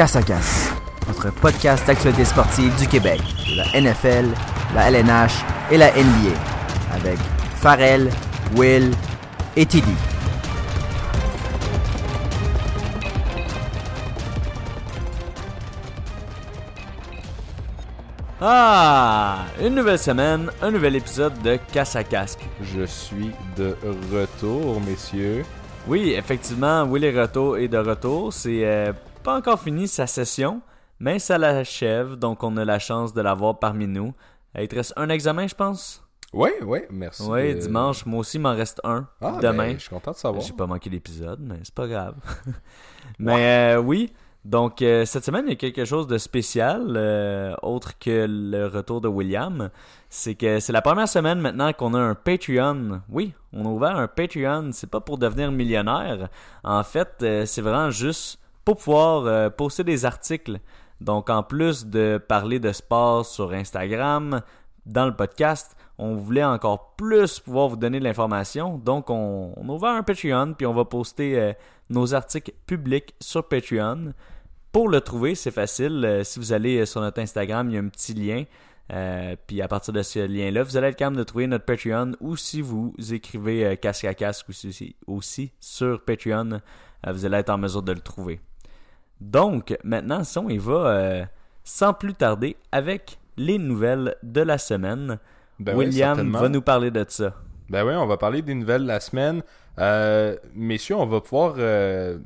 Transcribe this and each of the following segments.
Casse à Casse, notre podcast d'actualité sportive du Québec, de la NFL, la LNH et la NBA, avec Farrell, Will et Tidy. Ah! Une nouvelle semaine, un nouvel épisode de Casse à Casque. Je suis de retour, messieurs. Oui, effectivement, Will Retour est de retour. C'est euh, pas encore fini sa session, mais ça l'achève, donc on a la chance de l'avoir parmi nous. Il te reste un examen, je pense? Oui, oui, merci. Oui, de- dimanche. Moi aussi, il m'en reste un. Ah, demain. ben, je suis content de savoir. J'ai pas manqué l'épisode, mais c'est pas grave. mais euh, oui, donc euh, cette semaine, il y a quelque chose de spécial, euh, autre que le retour de William. C'est que c'est la première semaine maintenant qu'on a un Patreon. Oui, on a ouvert un Patreon. C'est pas pour devenir millionnaire. En fait, c'est vraiment juste pour pouvoir euh, poster des articles. Donc, en plus de parler de sport sur Instagram, dans le podcast, on voulait encore plus pouvoir vous donner de l'information. Donc, on, on a ouvert un Patreon, puis on va poster euh, nos articles publics sur Patreon. Pour le trouver, c'est facile. Euh, si vous allez sur notre Instagram, il y a un petit lien. Puis à partir de ce lien-là, vous allez être capable de trouver notre Patreon ou si vous écrivez casque à casque aussi, sur Patreon, vous allez être en mesure de le trouver. Donc, maintenant, si on y va euh, sans plus tarder avec les nouvelles de la semaine. Ben William va nous parler de ça. Ben oui, on va parler des nouvelles de la semaine. Euh, messieurs, on va pouvoir euh,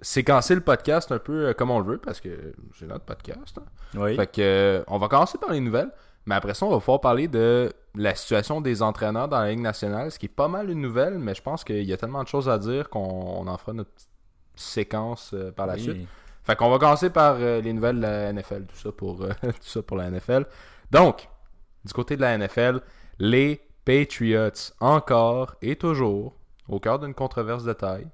séquencer le podcast un peu comme on le veut parce que c'est notre podcast. hein. Oui. Fait que on va commencer par les nouvelles, mais après ça, on va pouvoir parler de la situation des entraîneurs dans la Ligue nationale, ce qui est pas mal une nouvelle, mais je pense qu'il y a tellement de choses à dire qu'on on en fera notre petite séquence par la Oui. suite. Fait qu'on va commencer par euh, les nouvelles de la NFL, tout ça pour euh, tout ça pour la NFL. Donc, du côté de la NFL, les Patriots encore et toujours au cœur d'une controverse de taille.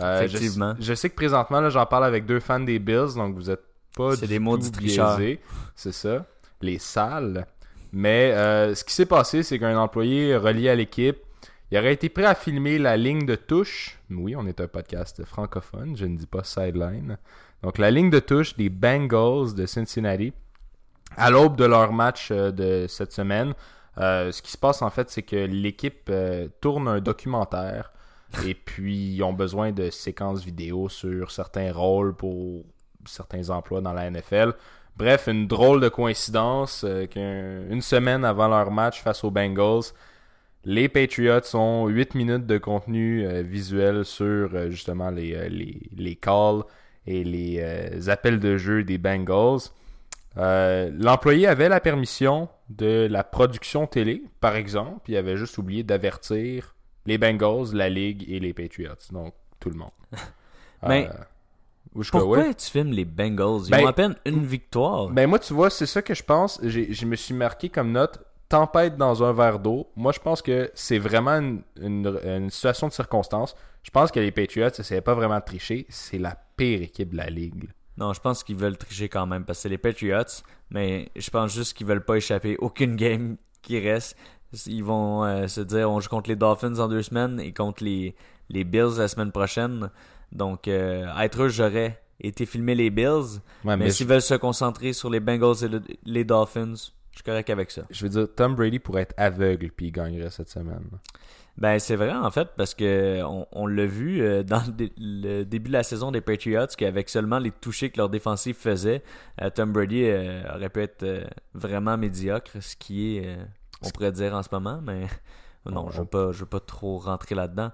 Euh, Effectivement. Je, sais que présentement là, j'en parle avec deux fans des Bills, donc vous êtes pas du des biaisés. C'est ça, les sales. Mais ce qui s'est passé, c'est qu'un employé relié à l'équipe, il aurait été prêt à filmer la ligne de touche. Oui, on est un podcast francophone, je ne dis pas sideline. Donc la ligne de touche des Bengals de Cincinnati à l'aube de leur match euh, de cette semaine. euh, ce qui se passe en fait, c'est que l'équipe euh, tourne un documentaire et puis ils ont besoin de séquences vidéo sur certains rôles pour certains emplois dans la NFL. Bref, une drôle de coïncidence qu'une semaine avant leur match face aux Bengals, les Patriots ont 8 minutes de contenu euh, visuel sur euh, justement les, euh, les, les calls et les appels de jeu des Bengals. L'employé avait la permission de la production télé, par exemple, il avait juste oublié d'avertir les Bengals, la Ligue et les Patriots, donc tout le monde. Mais Euh, jusqu'à- Pourquoi ouais. tu filmes les Bengals? Ils Ben- ont à peine une victoire. Ben moi, tu vois, c'est ça que je pense. J'ai- Je me suis marqué comme note tempête dans un verre d'eau. Moi, je pense que c'est vraiment une, une- une situation de circonstance. Je pense que les Patriots, essayaient pas vraiment de tricher. C'est la pire équipe de la ligue. Non, je pense qu'ils veulent tricher quand même parce que c'est les Patriots, mais je pense juste qu'ils veulent pas échapper aucune game qui reste. Ils vont euh, se dire on joue contre les Dolphins en deux semaines et contre les, les Bills la semaine prochaine. Donc, euh, être eux, j'aurais été filmer les Bills, Ouais, mais, mais s'ils je, veulent se concentrer sur les Bengals et le- les Dolphins, je suis correct avec ça. je veux dire, Tom Brady pourrait être aveugle puis il gagnerait cette semaine. Ben c'est vrai en fait parce que on, on l'a vu euh, dans le, dé- le début de la saison des Patriots qu'avec seulement les touchés que leur défensive faisait, euh, Tom Brady euh, aurait pu être vraiment médiocre, ce qui est on pourrait dire en ce moment, mais non, je veux pas je veux pas trop rentrer là-dedans.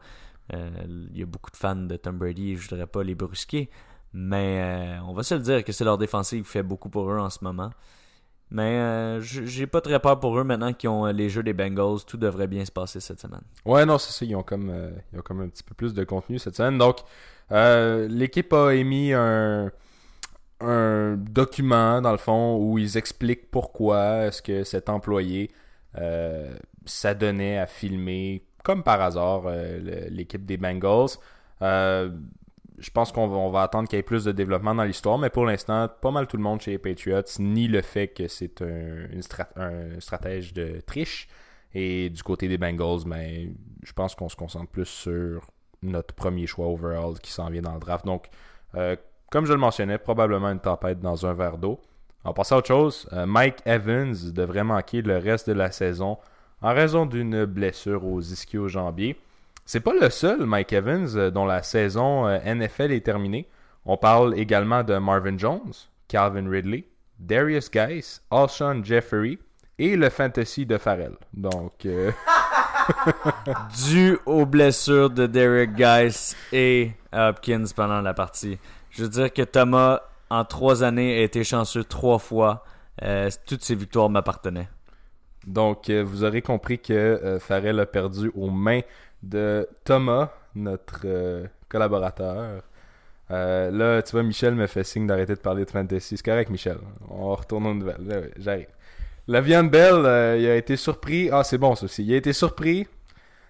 Il y a beaucoup de fans de Tom Brady, je voudrais pas les brusquer, mais on va se le dire que c'est leur défensive qui fait beaucoup pour eux en ce moment. Mais euh, j'ai pas très peur pour eux maintenant qu'ils ont euh, les jeux des Bengals. Tout devrait bien se passer cette semaine. Ouais, non, c'est ça. Ils ont, comme, euh, ils ont comme un petit peu plus de contenu cette semaine. Donc, euh, l'équipe a émis un, un document, dans le fond, où ils expliquent pourquoi est-ce que cet employé s'adonnait à filmer, comme par hasard, l'équipe des Bengals. Je pense qu'on va, attendre qu'il y ait plus de développement dans l'histoire, mais pour l'instant, pas mal tout le monde chez les Patriots, ni le fait que c'est un, une strat- un stratège de triche. Et du côté des Bengals, ben, je pense qu'on se concentre plus sur notre premier choix overall qui s'en vient dans le draft. Donc, euh, comme je le mentionnais, probablement une tempête dans un verre d'eau. En passant à autre chose, euh, Mike Evans devrait manquer le reste de la saison en raison d'une blessure aux ischio-jambiers. C'est pas le seul Mike Evans euh, dont la saison euh, NFL est terminée. On parle également de Marvin Jones, Calvin Ridley, Darius Geis, Alshon Jeffrey et le fantasy de Farrell. Donc, dû aux blessures de Derek Geis et Hopkins pendant la partie. Je veux dire que Thomas, en trois années, a été chanceux trois fois. Euh, toutes ses victoires m'appartenaient. Donc, euh, vous aurez compris que euh, Farrell a perdu aux mains de Thomas, notre collaborateur. là, tu vois, Michel me fait signe d'arrêter de parler de fantasy. C'est correct, Michel. On retourne aux nouvelles. J'arrive. Lavian Bell, il a été surpris. Ah, c'est bon, ça aussi. Il a été surpris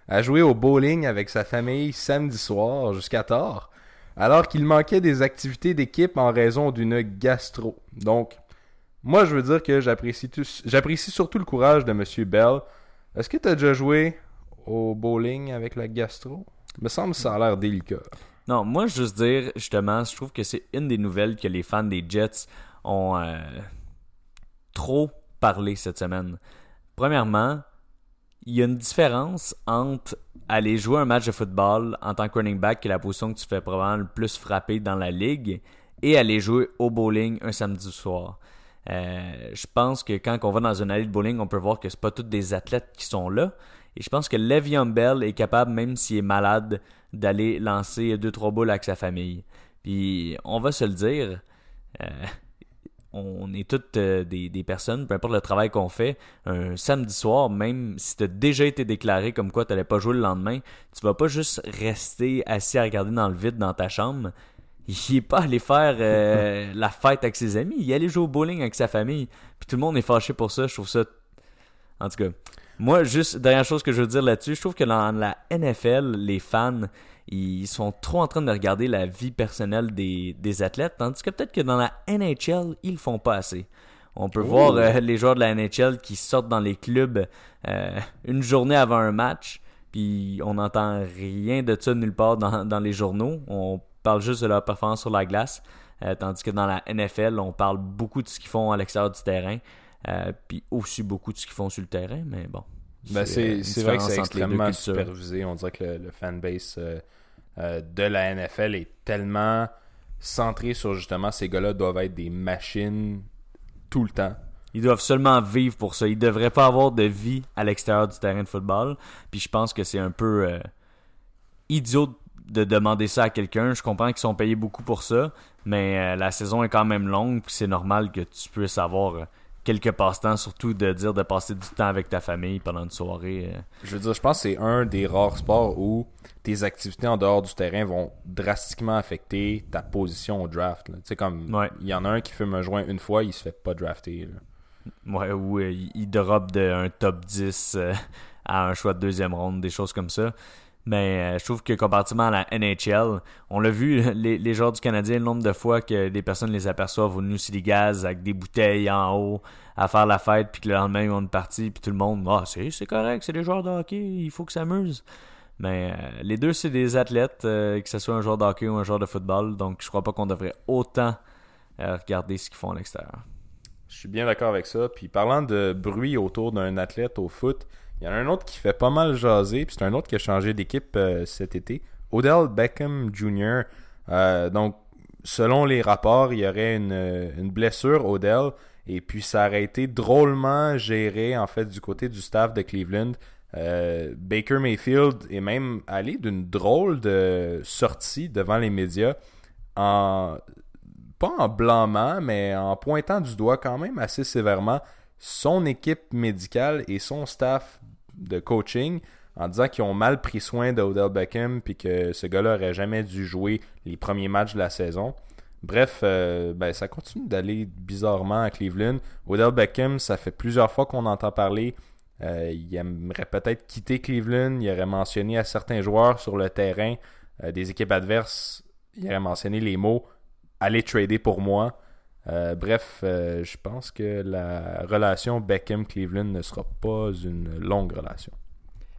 à jouer au bowling avec sa famille samedi soir jusqu'à tard alors qu'il manquait des activités d'équipe en raison d'une gastro. Donc, moi, je veux dire que j'apprécie, j'apprécie surtout le courage de M. Bell. Est-ce que tu as déjà joué au bowling avec la gastro? me semble que ça a l'air délicat. Non, moi, juste dire, justement, je trouve que c'est une des nouvelles que les fans des Jets ont euh, trop parlé cette semaine. Premièrement, il y a une différence entre aller jouer un match de football en tant que running back, qui est la position que tu fais probablement le plus frapper dans la ligue, et aller jouer au bowling un samedi soir. Euh, je pense que quand on va dans une allée de bowling, on peut voir que c'est pas tous des athlètes qui sont là. Et je pense que Le'Veon Bell est capable, même s'il est malade, d'aller lancer deux trois boules avec sa famille. Puis on va se le dire, euh, on est toutes euh, des, personnes, peu importe le travail qu'on fait, un samedi soir, même si tu as déjà été déclaré comme quoi tu n'allais pas jouer le lendemain, tu vas pas juste rester assis à regarder dans le vide dans ta chambre. Il est pas allé faire euh, la fête avec ses amis, il est allé jouer au bowling avec sa famille. Puis tout le monde est fâché pour ça, je trouve ça... En tout cas, moi, juste, dernière chose que je veux dire là-dessus, je trouve que dans la NFL, les fans, ils sont trop en train de regarder la vie personnelle des, athlètes, tandis que peut-être que dans la NHL, ils le font pas assez. On peut voir euh, les joueurs de la NHL qui sortent dans les clubs euh, une journée avant un match, puis on n'entend rien de ça nulle part dans, les journaux. On parle juste de leur performance sur la glace, euh, tandis que dans la NFL, on parle beaucoup de ce qu'ils font à l'extérieur du terrain, puis aussi beaucoup de ce qu'ils font sur le terrain, mais bon. Ben c'est vrai que c'est extrêmement supervisé. On dirait que le, le fanbase euh, de la NFL est tellement centré sur justement ces gars-là doivent être des machines tout le temps. Ils doivent seulement vivre pour ça. Ils devraient pas avoir de vie à l'extérieur du terrain de football. Puis je pense que c'est un peu euh, idiot de demander ça à quelqu'un. Je comprends qu'ils sont payés beaucoup pour ça, mais euh, la saison est quand même longue. Puis c'est normal que tu puisses avoir quelques passe-temps, surtout de dire de passer du temps avec ta famille pendant une soirée. Euh. Je veux dire, je pense que c'est un des rares sports où tes activités en dehors du terrain vont drastiquement affecter ta position au draft. Tu sais, comme il y en a un qui fait me joindre une fois, il se fait pas drafter. Ouais, ou euh, il drop d'un top 10 euh, à un choix de deuxième ronde, des choses comme ça. Mais je trouve que comparativement à la NHL, on l'a vu, les, les, joueurs du Canadien, le nombre de fois que des personnes les aperçoivent au New City Gaz avec des bouteilles en haut à faire la fête, puis que le lendemain, ils ont une partie, puis tout le monde, ah, c'est correct, c'est des joueurs de hockey, il faut qu'ils s'amusent. Mais euh, les deux, c'est des athlètes, euh, que ce soit un joueur de hockey ou un joueur de football, donc je crois pas qu'on devrait autant euh, regarder ce qu'ils font à l'extérieur. Je suis bien d'accord avec ça. Puis parlant de bruit autour d'un athlète au foot, il y en a un autre qui fait pas mal jaser, puis c'est un autre qui a changé d'équipe euh, cet été. Odell Beckham Jr. Euh, donc, selon les rapports, il y aurait une, blessure, Odell, et puis ça aurait été drôlement géré, en fait, du côté du staff de Cleveland. Euh, Baker Mayfield est même allé d'une drôle de sortie devant les médias en pas en blâmant, mais en pointant du doigt quand même assez sévèrement son équipe médicale et son staff de coaching en disant qu'ils ont mal pris soin d'Odell Beckham puis que ce gars-là aurait jamais dû jouer les premiers matchs de la saison. Bref, euh, ben, ça continue d'aller bizarrement à Cleveland. Odell Beckham, ça fait plusieurs fois qu'on entend parler. Euh, il aimerait peut-être quitter Cleveland. Il aurait mentionné à certains joueurs sur le terrain euh, des équipes adverses, il aurait mentionné les mots Allez trader pour moi. Euh, bref, euh, je pense que la relation Beckham-Cleveland ne sera pas une longue relation.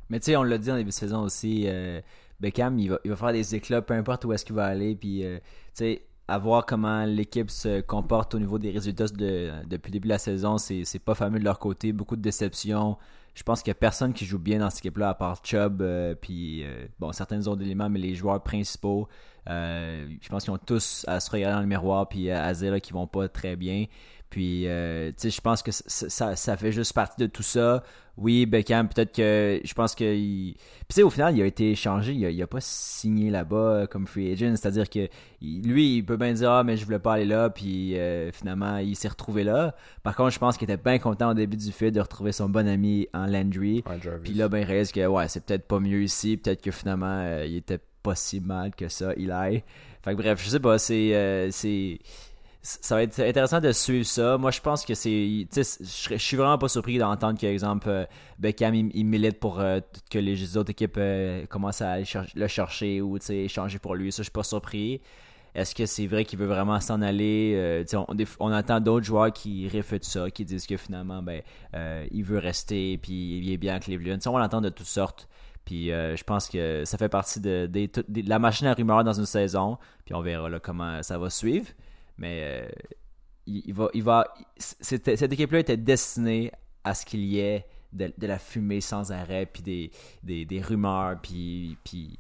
Mais tu sais, on l'a dit en début de saison aussi, euh, Beckham, il va, il va, faire des éclats, peu importe où est-ce qu'il va aller. Puis, tu sais, à voir comment l'équipe se comporte au niveau des résultats de, depuis le début de la saison. C'est pas fameux de leur côté. Beaucoup de déceptions. Je pense qu'il n'y a personne qui joue bien dans cette équipe-là à part Chubb, puis bon, certains autres éléments, mais les joueurs principaux, euh, je pense qu'ils ont tous à se regarder dans le miroir, puis à dire qu'ils vont pas très bien. Puis, euh, tu sais, je pense que ça, ça, fait juste partie de tout ça. Oui, Beckham, peut-être que je pense que. Puis, tu sais, au final, il a été échangé. Il a, pas signé là-bas euh, comme free agent. C'est-à-dire que lui, il peut bien dire Ah, mais je voulais pas aller là. Puis, euh, finalement, il s'est retrouvé là. Par contre, je pense qu'il était bien content au début du fait de retrouver son bon ami en Landry. puis là, ben, il reste que, ouais, c'est peut-être pas mieux ici. Peut-être que finalement, il était pas si mal que ça, il aille. Fait que bref, je sais pas, c'est. c'est ça va être intéressant de suivre ça. Moi, je pense que c'est. Je suis vraiment pas surpris d'entendre qu'exemple exemple, euh, Beckham il, milite pour euh, que les autres équipes euh, commencent à le chercher ou échanger pour lui. Ça, je suis pas surpris. Est-ce que c'est vrai qu'il veut vraiment s'en aller on, on, entend d'autres joueurs qui réfutent ça, qui disent que finalement, ben, il veut rester puis il est bien à Cleveland. on l'entend de toutes sortes. Puis je pense que ça fait partie de, la machine à rumeurs dans une saison. Puis on verra là, comment ça va suivre. Mais euh, il, va, il va, cette, équipe-là était destinée à ce qu'il y ait de, la fumée sans arrêt, puis des, des, des rumeurs, puis, puis,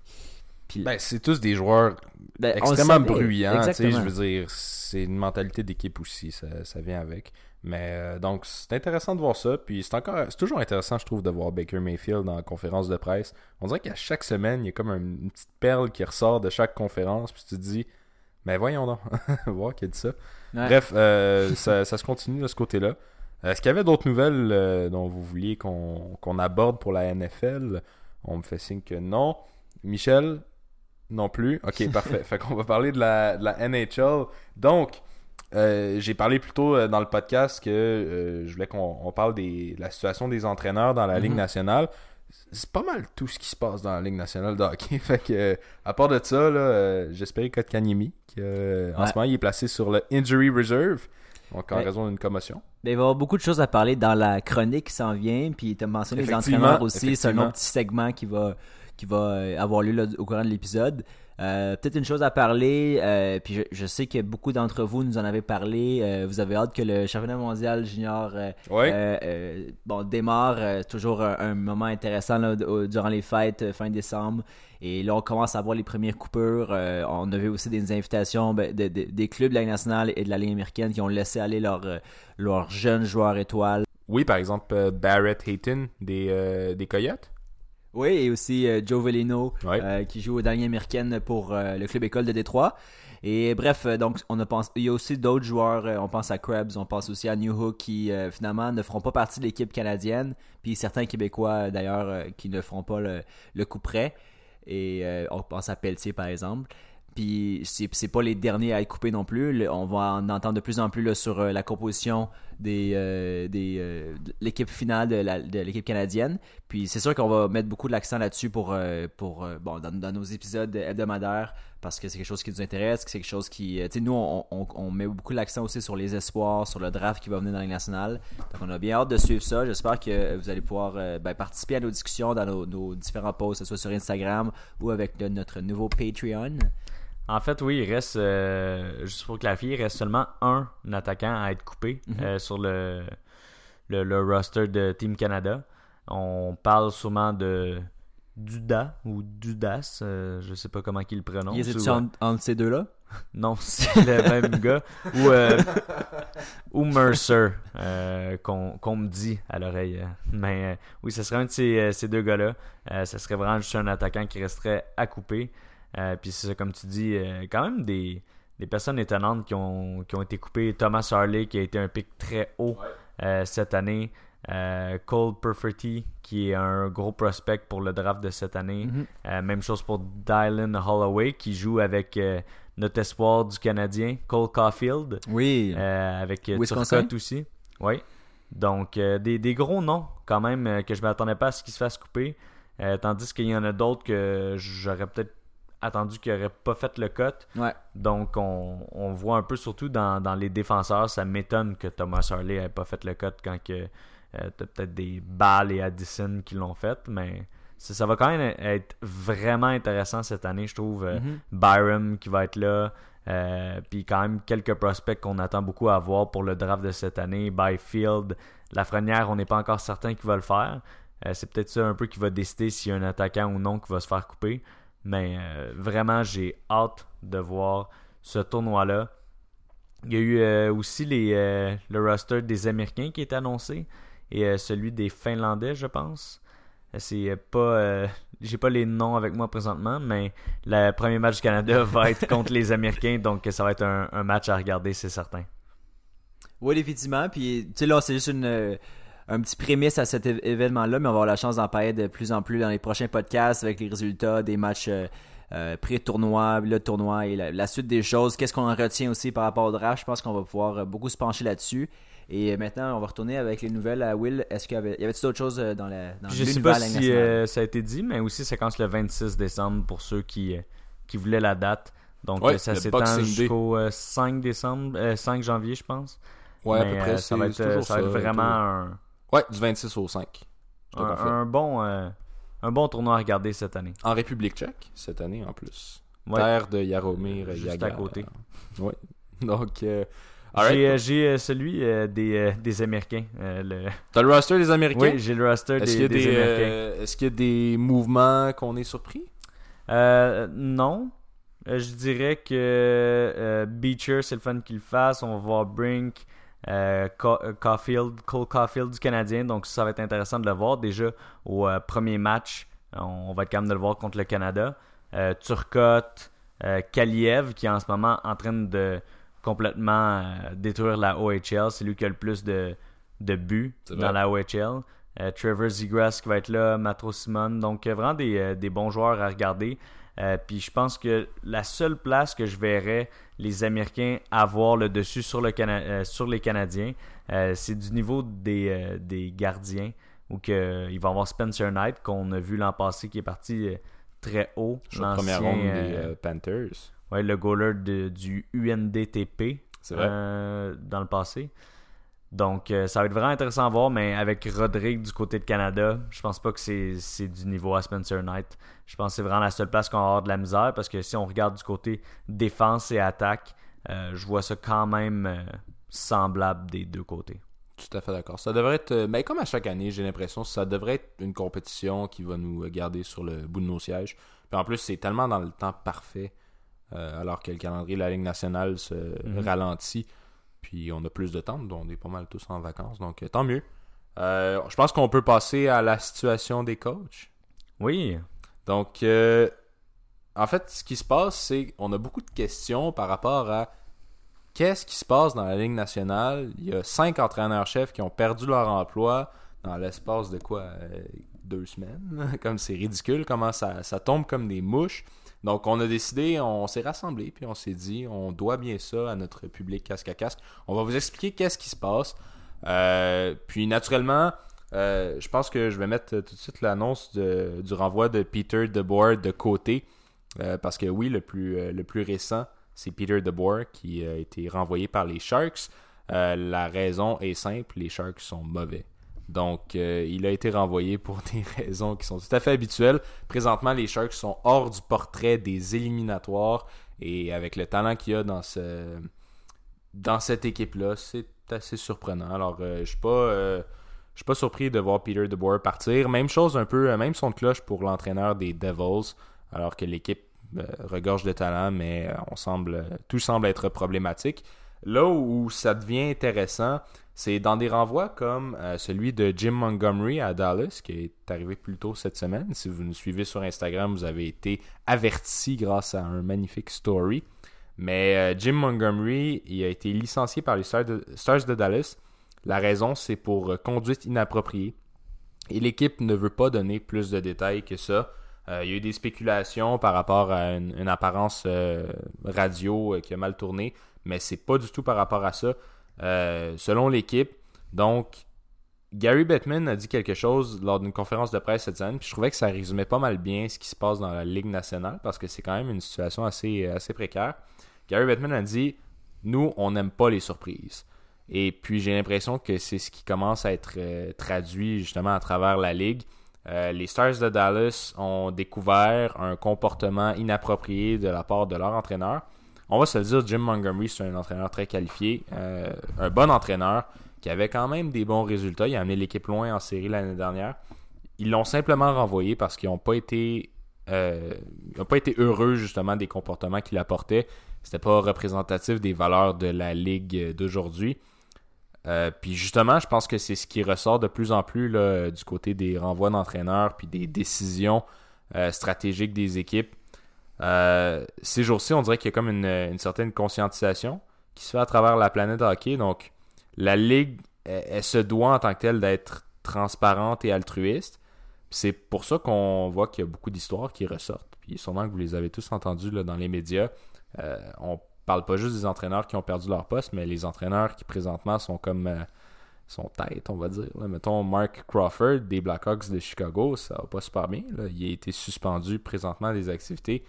ben, c'est tous des joueurs ben, extrêmement bruyants. Je veux dire, c'est une mentalité d'équipe aussi, ça, ça, vient avec. Mais euh, donc, c'est intéressant de voir ça. Puis c'est encore, c'est toujours intéressant, je trouve, de voir Baker Mayfield en conférence de presse. On dirait qu'à chaque semaine, il y a comme une petite perle qui ressort de chaque conférence. Puis tu te dis, mais voyons donc. voir qui a dit ça. Bref, euh, ça, se continue de ce côté-là. Est-ce qu'il y avait d'autres nouvelles euh, dont vous vouliez qu'on aborde pour la NFL On me fait signe que non. Michel Non plus. Ok, parfait. fait qu'on va parler de la, NHL. Donc, euh, j'ai parlé plus tôt dans le podcast que je voulais qu'on parle de la situation des entraîneurs dans la Ligue mhm. nationale c'est pas mal tout ce qui se passe dans la Ligue nationale de hockey. fait que, à part de ça, là, euh, j'espère Kotkaniemi, qui euh, en ce moment il est placé sur le Injury Reserve. Donc, en raison d'une commotion. Ben, il va y avoir beaucoup de choses à parler dans la chronique qui s'en vient. Puis, tu as mentionné les entraîneurs aussi. C'est un autre petit segment qui va, qui va euh, avoir lieu au courant de l'épisode. Euh, peut-être une chose à parler, euh, puis je, sais que beaucoup d'entre vous nous en avez parlé. Euh, vous avez hâte que le championnat mondial junior bon, démarre. toujours un, moment intéressant durant les fêtes fin décembre. Et là, on commence à voir les premières coupures. on avait aussi des invitations ben, des clubs de la Ligue nationale et de la Ligue américaine qui ont laissé aller leurs jeunes joueurs étoiles. Oui, par exemple, Barrett Hayton des, des Coyotes. Oui, et aussi euh, Joe Velino euh, qui joue au dernier américaine pour euh, le club école de Détroit. Et bref, donc on a pensé, il y a aussi d'autres joueurs, on pense à Krebs, on pense aussi à New Hook qui finalement ne feront pas partie de l'équipe canadienne, puis certains Québécois d'ailleurs qui ne feront pas le, le coup près. Et on pense à Pelletier par exemple. Puis c'est pas les derniers à être coupés non plus. on va en entendre de plus en plus sur euh, la composition des, euh, des euh, de l'équipe finale de l'équipe canadienne. Puis c'est sûr qu'on va mettre beaucoup de l'accent là-dessus pour, pour bon, dans, nos épisodes hebdomadaires parce que c'est quelque chose qui nous intéresse, c'est quelque chose qui... Nous, on, on, met beaucoup l'accent aussi sur les espoirs, sur le draft qui va venir dans la nationale. Donc on a bien hâte de suivre ça. J'espère que vous allez pouvoir ben, participer à nos discussions dans nos différents posts, que ce soit sur Instagram ou avec notre nouveau Patreon. En fait, oui, il reste, euh, juste pour clarifier, il reste seulement un attaquant à être coupé mhm. euh, sur le, le, roster de Team Canada. On parle sûrement de Duda ou Dudas, euh, je sais pas comment il le prononce. Il est entre, ces deux-là? Non, c'est le même gars. Ou, ou Mercer, qu'on me dit à l'oreille. Mais oui, ce serait un de ces, ces deux gars-là. ce serait vraiment juste un attaquant qui resterait à couper. Euh, puis c'est comme tu dis, euh, quand même des, des, personnes étonnantes qui ont, qui ont été coupées. Thomas Harley qui a été un pic très haut euh, cette année. Cole Perfetti qui est un gros prospect pour le draft de cette année. Mhm. même chose pour Dylan Holloway qui joue avec notre espoir du Canadien, Cole Caulfield. Oui. avec Turcotte aussi. Oui. Donc, des, des, gros noms quand même que je ne m'attendais pas à ce qu'ils se fassent couper. tandis qu'il y en a d'autres que j'aurais peut-être attendu qu'il n'aurait pas fait le cut. Donc, on, voit un peu, surtout dans, les défenseurs, ça m'étonne que Thomas Harley n'ait pas fait le cut quand que euh, peut-être des balles et Addison qui l'ont fait, mais ça, ça, va quand même être vraiment intéressant cette année, je trouve. Euh, mm-hmm. Byram qui va être là, Euh, puis quand même quelques prospects qu'on attend beaucoup à voir pour le draft de cette année. Byfield, Lafrenière, on n'est pas encore certain qu'il va le faire. Euh, c'est peut-être ça un peu qui va décider s'il y a un attaquant ou non qui va se faire couper. Mais euh, vraiment, j'ai hâte de voir ce tournoi-là. Il y a eu aussi les, le roster des Américains qui est annoncé et celui des Finlandais, je pense. C'est pas j'ai pas les noms avec moi présentement, mais le premier match du Canada va être contre les Américains, donc ça va être un, match à regarder, c'est certain. Oui, effectivement. Puis, tu sais, là, c'est juste une, un petit prémisse à cet événement-là, mais on va avoir la chance d'en parler de plus en plus dans les prochains podcasts avec les résultats des matchs euh, euh, pré-tournoi, le tournoi et la, suite des choses. Qu'est-ce qu'on en retient aussi par rapport au draft? Je pense qu'on va pouvoir euh, beaucoup se pencher là-dessus. Et maintenant, on va retourner avec les nouvelles à Will. Est-ce qu'il y avait, y avait d'autres choses euh, dans la dans Je sais pas si euh, ça a été dit, mais aussi ça commence le 26 décembre pour ceux qui, euh, qui voulaient la date. Donc ça s'étend jusqu'au 5 décembre, 5 janvier, je pense. Ouais, à peu près. Ça va, être, ça va être vraiment un. Ouais, du 26 au 5. Un, bon, un bon tournoi à regarder cette année. En République tchèque, cette année en plus. Terre de Yaromir Juste à côté. Oui. Donc, euh, j'ai euh, celui euh, des, des, Américains. le... T'as le roster des Américains? Oui, j'ai le roster des, des, Américains. Est-ce qu'il y a des mouvements qu'on est surpris? non. je dirais que Beecher, c'est le fun qu'il fasse. On va voir Brink, Caulfield, Cole Caulfield du Canadien. Donc ça va être intéressant de le voir. Déjà, au premier match, on va être capable de le voir contre le Canada. Turcotte, Kaliev, qui est en ce moment en train de complètement euh, détruire la OHL. C'est lui qui a le plus de, de buts dans la OHL. Euh, Trevor Zegras qui va être là, Matro Simon. Donc, euh, vraiment des, des, bons joueurs à regarder. Puis je pense que la seule place que je verrais les Américains avoir le dessus sur, le sur les Canadiens, c'est du niveau des, des gardiens. Où que, il va y avoir Spencer Knight, qu'on a vu l'an passé, qui est parti très haut. La première ronde des Panthers le goaler du UNDTP euh, dans le passé. Donc, euh, ça va être vraiment intéressant à voir, mais avec Rodrigue du côté de Canada, je pense pas que c'est du niveau à Spencer Knight. Je pense que c'est vraiment la seule place qu'on va avoir de la misère parce que si on regarde du côté défense et attaque, euh, je vois ça quand même semblable des deux côtés. Tout à fait d'accord. Ça devrait être, mais ben, comme à chaque année, j'ai l'impression, ça devrait être une compétition qui va nous garder sur le bout de nos sièges. Puis en plus, c'est tellement dans le temps parfait euh, alors que le calendrier de la Ligue nationale se mhm. ralentit. Puis on a plus de temps, donc on est pas mal tous en vacances, donc euh, tant mieux. Euh, je pense qu'on peut passer à la situation des coachs. Oui. Donc, en fait, ce qui se passe, c'est qu'on a beaucoup de questions par rapport à qu'est-ce qui se passe dans la Ligue nationale. Il y a cinq entraîneurs-chefs qui ont perdu leur emploi dans l'espace de quoi Deux semaines? comme c'est ridicule, comment ça, ça tombe comme des mouches. Donc, on a décidé, on s'est rassemblé, puis on s'est dit, on doit bien ça à notre public casque à casque. On va vous expliquer qu'est-ce qui se passe. Euh, puis, naturellement, euh, je pense que je vais mettre tout de suite l'annonce du renvoi de Peter DeBoer de côté. Euh, parce que oui, le plus, le plus récent, c'est Peter DeBoer qui a été renvoyé par les Sharks. la raison est simple, les Sharks sont mauvais. Donc, euh, il a été renvoyé pour des raisons qui sont tout à fait habituelles. Présentement, les Sharks sont hors du portrait des éliminatoires. Et avec le talent qu'il y a dans, ce, dans cette équipe-là, c'est assez surprenant. Alors, euh, je ne suis pas... Euh, suis pas surpris de voir Peter DeBoer partir. Même chose un peu, même son de cloche pour l'entraîneur des Devils, alors que l'équipe regorge de talent, mais on semble, tout semble être problématique. Là où ça devient intéressant, c'est dans des renvois comme euh, celui de Jim Montgomery à Dallas, qui est arrivé plus tôt cette semaine. Si vous nous suivez sur Instagram, vous avez été averti grâce à un magnifique story. Mais euh, Jim Montgomery, il a été licencié par les Stars de, Dallas. La raison, c'est pour euh, conduite inappropriée. Et l'équipe ne veut pas donner plus de détails que ça. il y a eu des spéculations par rapport à une, apparence radio qui a mal tourné, mais c'est pas du tout par rapport à ça. Euh, selon l'équipe. Donc, Gary Bettman a dit quelque chose lors d'une conférence de presse cette semaine, puis je trouvais que ça résumait pas mal bien ce qui se passe dans la Ligue nationale, parce que c'est quand même une situation assez, assez précaire. Gary Bettman a dit Nous, on n'aime pas les surprises. Et puis j'ai l'impression que c'est ce qui commence à être euh, traduit justement à travers la Ligue. Euh, les Stars de Dallas ont découvert un comportement inapproprié de la part de leur entraîneur on va se le dire, Jim Montgomery, c'est un entraîneur très qualifié, euh, un bon entraîneur qui avait quand même des bons résultats. Il a amené l'équipe loin en série l'année dernière. Ils l'ont simplement renvoyé parce qu'ils n'ont pas été euh, pas été heureux justement des comportements qu'il apportait. C'était pas représentatif des valeurs de la ligue d'aujourd'hui. Euh, puis justement, je pense que c'est ce qui ressort de plus en plus du côté des renvois d'entraîneurs puis des décisions stratégiques des équipes. Euh, ces jours-ci, on dirait qu'il y a comme une, certaine conscientisation qui se fait à travers la planète hockey. Donc, la ligue, elle, se doit en tant que telle d'être transparente et altruiste. C'est pour ça qu'on voit qu'il y a beaucoup d'histoires qui ressortent. Puis sûrement que vous les avez tous entendues là, dans les médias. Euh, on parle pas juste des entraîneurs qui ont perdu leur poste, mais les entraîneurs qui présentement sont comme euh, son tête, on va dire. Mettons Mark Crawford des Blackhawks de Chicago, ça va pas super bien. Il a été suspendu présentement des activités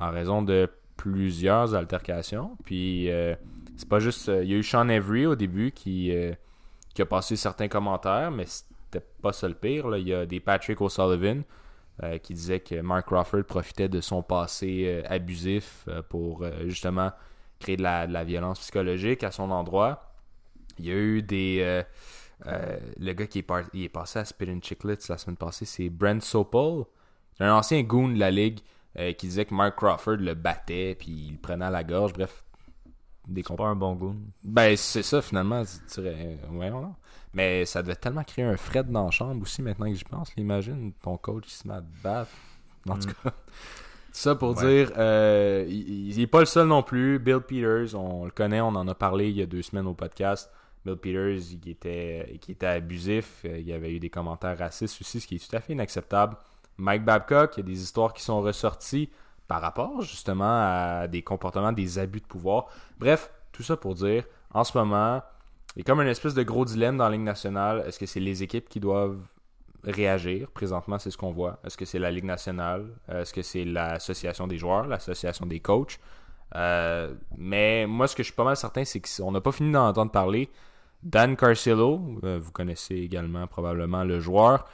en raison de plusieurs altercations. Puis euh, c'est pas juste. Euh, il y a eu Sean Avery au début qui, euh, qui a passé certains commentaires, mais c'était pas ça le pire. Il y a des Patrick O'Sullivan qui disaient que Mark Crawford profitait de son passé abusif pour justement créer de la, violence psychologique à son endroit. Il y a eu des. le gars qui est, passé à Spit Chicklets la semaine passée, c'est Brent Sopel, un ancien goon de la ligue euh, qui disait que Mark Crawford le battait puis il le prenait à la gorge. Bref, des C'est pas un bon goût. Ben, c'est ça finalement. Tu dirais, ouais, non. Mais ça devait tellement créer un fret dans la chambre aussi maintenant que j'y pense. Imagine ton coach qui se met à te battre. En tout mm. cas. Ça pour dire, euh, il, n'est pas le seul non plus. Bill Peters, on le connaît, on en a parlé il y a deux semaines au podcast. Bill Peters, qui était, qui était abusif, euh, il y avait eu des commentaires racistes aussi, ce qui est tout à fait inacceptable. Mike Babcock, il y a des histoires qui sont ressorties par rapport justement à des comportements, des abus de pouvoir. Bref, tout ça pour dire, en ce moment, il y a comme une espèce de gros dilemme dans la Ligue nationale. Est-ce que c'est les équipes qui doivent réagir? Présentement, c'est ce qu'on voit. Est-ce que c'est la Ligue nationale? Est-ce que c'est l'association des joueurs, l'association des coachs? Euh, mais moi, ce que je suis pas mal certain, c'est qu'on n'a pas fini d'en entendre parler. Dan Carcillo, euh, vous connaissez également probablement le joueur,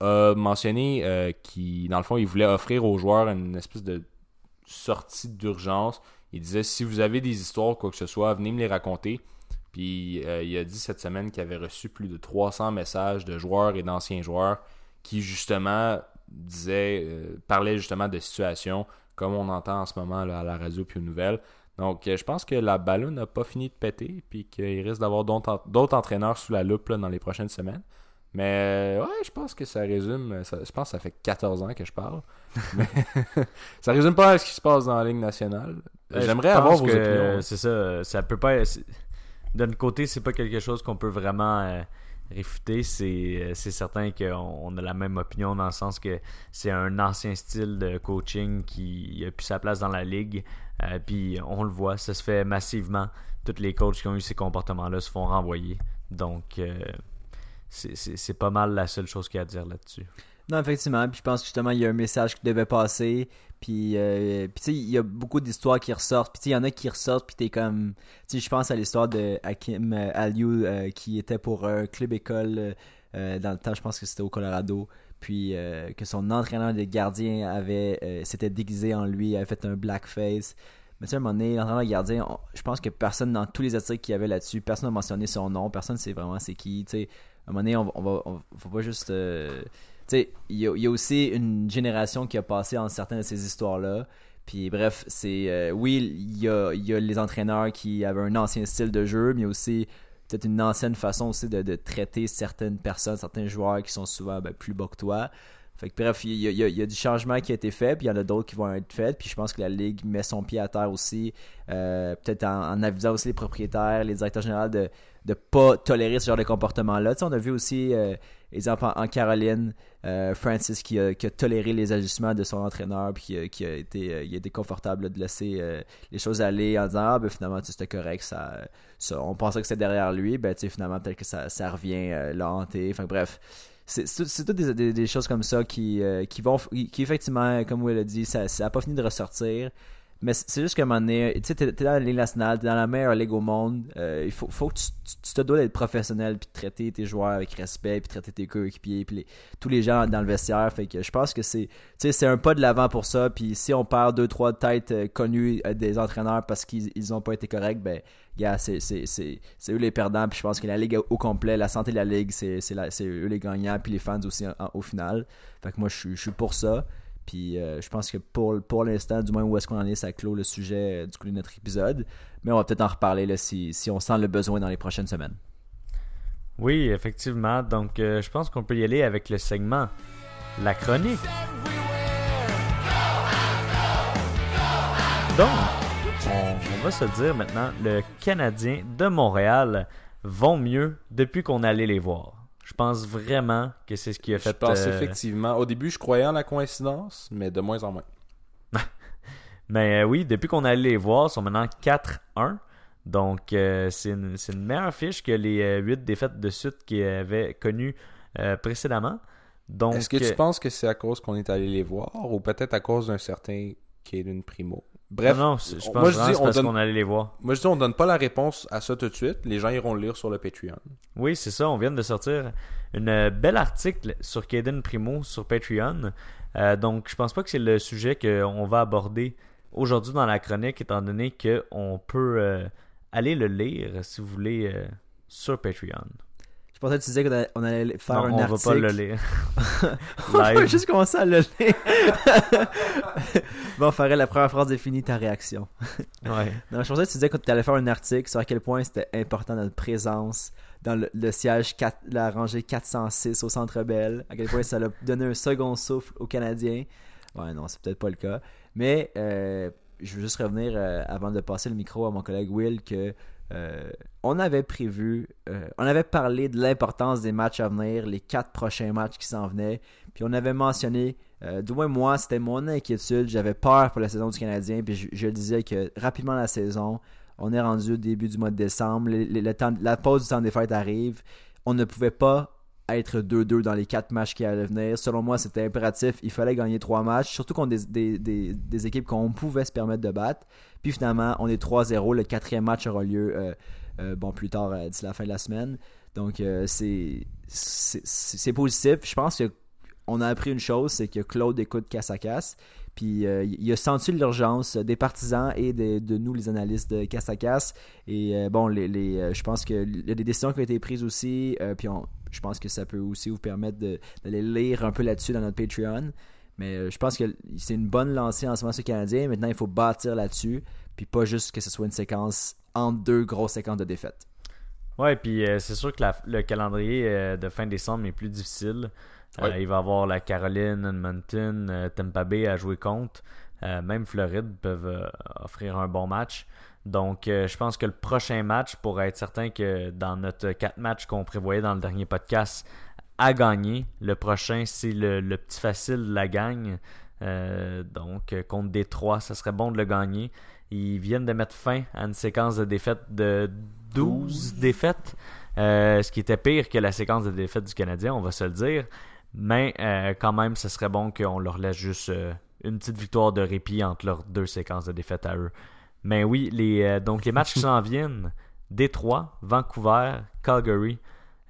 a mentionné euh, qu'il, il voulait offrir aux joueurs une espèce de sortie d'urgence. Il disait si vous avez des histoires, quoi que ce soit, venez me les raconter. Puis euh, il a dit cette semaine qu'il avait reçu plus de 300 messages de joueurs et d'anciens joueurs qui justement disaient, euh, parlaient justement de situations comme on entend en ce moment à la radio puis aux nouvelles. Donc je pense que la ballon n'a pas fini de péter puis qu'il risque d'avoir d'autres entraîneurs sous la loupe dans les prochaines semaines. Mais ouais, je pense que ça résume. je pense que ça fait 14 ans que je parle. Mais ça résume pas ce qui se passe dans la Ligue nationale. J'aimerais avoir vos opinions. C'est ça. Ça peut pas. D'un côté, c'est pas quelque chose qu'on peut vraiment euh, réfuter. C'est certain qu'on a la même opinion dans le sens que c'est un ancien style de coaching qui a plus sa place dans la ligue. Euh, puis on le voit, ça se fait massivement. Tous les coachs qui ont eu ces comportements-là se font renvoyer. Donc. C'est pas mal la seule chose qu'il y a à dire là-dessus. Non, effectivement. Puis je pense que justement, il y a un message qui devait passer. Puis, euh, puis tu sais, il y a beaucoup d'histoires qui ressortent. Puis, tu sais, il y en a qui ressortent. Puis, t'es comme. Tu sais, je pense à l'histoire de Hakim euh, Aliou euh, qui était pour un club école dans le temps, je pense que c'était au Colorado. Puis, que son entraîneur de gardien avait. s'était déguisé en lui, avait fait un blackface. Mais tu sais, à un moment donné, l'entraîneur de gardien, je pense que personne dans tous les articles qu'il y avait là-dessus, personne n'a mentionné son nom, personne ne sait vraiment c'est qui. Tu sais, un moment donné, on, va, faut pas juste. Euh, tu sais, il y, a aussi une génération qui a passé en certaines de ces histoires-là. Puis bref, c'est. Euh, oui, il y a, y a, les entraîneurs qui avaient un ancien style de jeu, mais aussi peut-être une ancienne façon aussi de, traiter certaines personnes, certains joueurs qui sont souvent ben, plus bas que toi. Fait que, bref, il y, a, du changement qui a été fait, puis il y en a d'autres qui vont être faits. Puis je pense que la Ligue met son pied à terre aussi, euh, peut-être en, avisant aussi les propriétaires, les directeurs généraux de ne pas tolérer ce genre de comportement-là. On a vu aussi, euh, exemple, en, Caroline, euh, Francis qui a, toléré les ajustements de son entraîneur, puis qui, a, été, il a été confortable de laisser les choses aller en disant Ah, ben finalement, c'était correct, ça, on pensait que c'était derrière lui, ben finalement, peut-être que ça, revient là hanté. Enfin, bref c'est toutes des, choses comme ça qui, euh, qui vont qui effectivement comme Will a dit ça n'a pas fini de ressortir Mais c'est juste qu'à un moment donné, tu sais, t'es dans la Ligue nationale, t'es dans la meilleure ligue au monde. euh, il faut, faut que tu, te dois d'être professionnel, puis traiter tes joueurs avec respect, puis traiter tes coéquipiers, puis tous les gens dans le vestiaire. Fait que je pense que c'est, un pas de l'avant pour ça. Puis si on perd deux, trois têtes euh, connues euh, des entraîneurs parce qu'ils ils ont pas été corrects, ben, gars, c'est, c'est, eux les perdants. Puis je pense que la ligue au complet, la santé de la ligue, c'est, eux les gagnants, puis les fans aussi au final. Fait que moi, je suis pour ça. Puis euh, je pense que pour, pour l'instant, du moins où est-ce qu'on en est, ça clôt le sujet euh, du coup de notre épisode. Mais on va peut-être en reparler là, si, si on sent le besoin dans les prochaines semaines. Oui, effectivement. Donc, euh, je pense qu'on peut y aller avec le segment La chronique. Donc, on, va se dire maintenant, le Canadien de Montréal vont mieux depuis qu'on allait les voir. Je pense vraiment que c'est ce qui a Je fait. pense euh, effectivement. Au début, je croyais en la coïncidence, mais de moins en moins. Mais euh, oui, depuis qu'on allait les voir, ils sont maintenant 4-1. Donc, euh, c'est une, meilleure fiche que les 8 défaites de suite qu'ils avaient connues précédemment. Donc, Est-ce que tu penses que c'est à cause qu'on est allé les voir ou peut-être à cause d'un certain Caden Primo? Bref, non, je pense moi, je dis, on parce donne- qu'on allait les voir. moi je dis on donne pas la réponse à ça tout de suite. Les gens iront le lire sur le Patreon. Oui, c'est ça. On vient de sortir une euh, bel article sur Caden Primo sur Patreon. Euh, donc, je pense pas que c'est le sujet qu'on va aborder aujourd'hui dans la chronique, étant donné qu'on peut euh, aller le lire, si vous voulez, euh, sur Patreon. Je pensais que tu disais qu'on allait- on faire non, un on article. va pas le lire. on va juste commencer à le lire. bon, on ferait la première phrase définie, ta réaction. Ouais. Non, je pensais que tu disais que tu allais faire un article sur à quel point c'était important notre présence dans le, le siège 4, la rangée 406 au Centre Bell, à quel point ça a donné un second souffle aux Canadiens. Ouais, non, c'est peut-être pas le cas. Mais euh, je veux juste revenir euh, avant de passer le micro à mon collègue Will que euh, on avait prévu, euh, on avait parlé de l'importance des matchs à venir, les quatre prochains matchs qui s'en venaient. Puis on avait mentionné, euh, du moins moi, c'était mon inquiétude. J'avais peur pour la saison du Canadien. Puis je, disais que rapidement la saison, on est rendu au début du mois de décembre. Le temps- la pause du temps des fêtes arrive. On ne pouvait pas être 2-2 dans les quatre matchs qui allaient venir. Selon moi, c'était impératif. Il fallait gagner trois matchs, surtout contre des, des- équipes qu'on pouvait se permettre de battre. Puis finalement, on est 3-0. Le quatrième match aura lieu euh, euh, bon, plus tard, euh, d'ici la fin de la semaine. Donc, c'est c'est- positif. Je pense que on a appris une chose, c'est que Claude écoute casse à casse. Puis il a senti l'urgence des partisans et de, nous, les analystes de casse à casse. Et bon, les, les, je pense a des décisions qui ont été prises aussi. puis on- je pense que ça peut aussi vous permettre d'aller lire un peu là-dessus dans notre Patreon. Mais euh, je pense que c'est une bonne lancée en ce moment sur le Canadien. Maintenant, il faut bâtir là-dessus. Puis pas juste que ce soit une séquence entre deux grosses séquences de défaites. Ouais, puis euh, c'est sûr que la- le calendrier euh, de fin décembre est plus difficile. Euh, il va y avoir la Caroline, Edmonton, Tampa Bay à jouer contre. Même Floride peuvent offrir un bon match. Donc, euh, je pense que le prochain match, pour être certain que dans notre quatre matchs qu'on prévoyait dans le dernier podcast, à gagner, le prochain, c'est le, le petit facile de la gagne. Euh, donc, euh, contre Détroit, ça serait bon de le gagner. Ils viennent de mettre fin à une séquence de défaites de 12 défaites, euh, ce qui était pire que la séquence de défaites du Canadien, on va se le dire. Mais euh, quand même, ce serait bon qu'on leur laisse juste une petite victoire de répit entre leurs deux séquences de défaites à eux. Mais oui, les, euh, donc les matchs qui s'en viennent, Détroit, Vancouver, Calgary,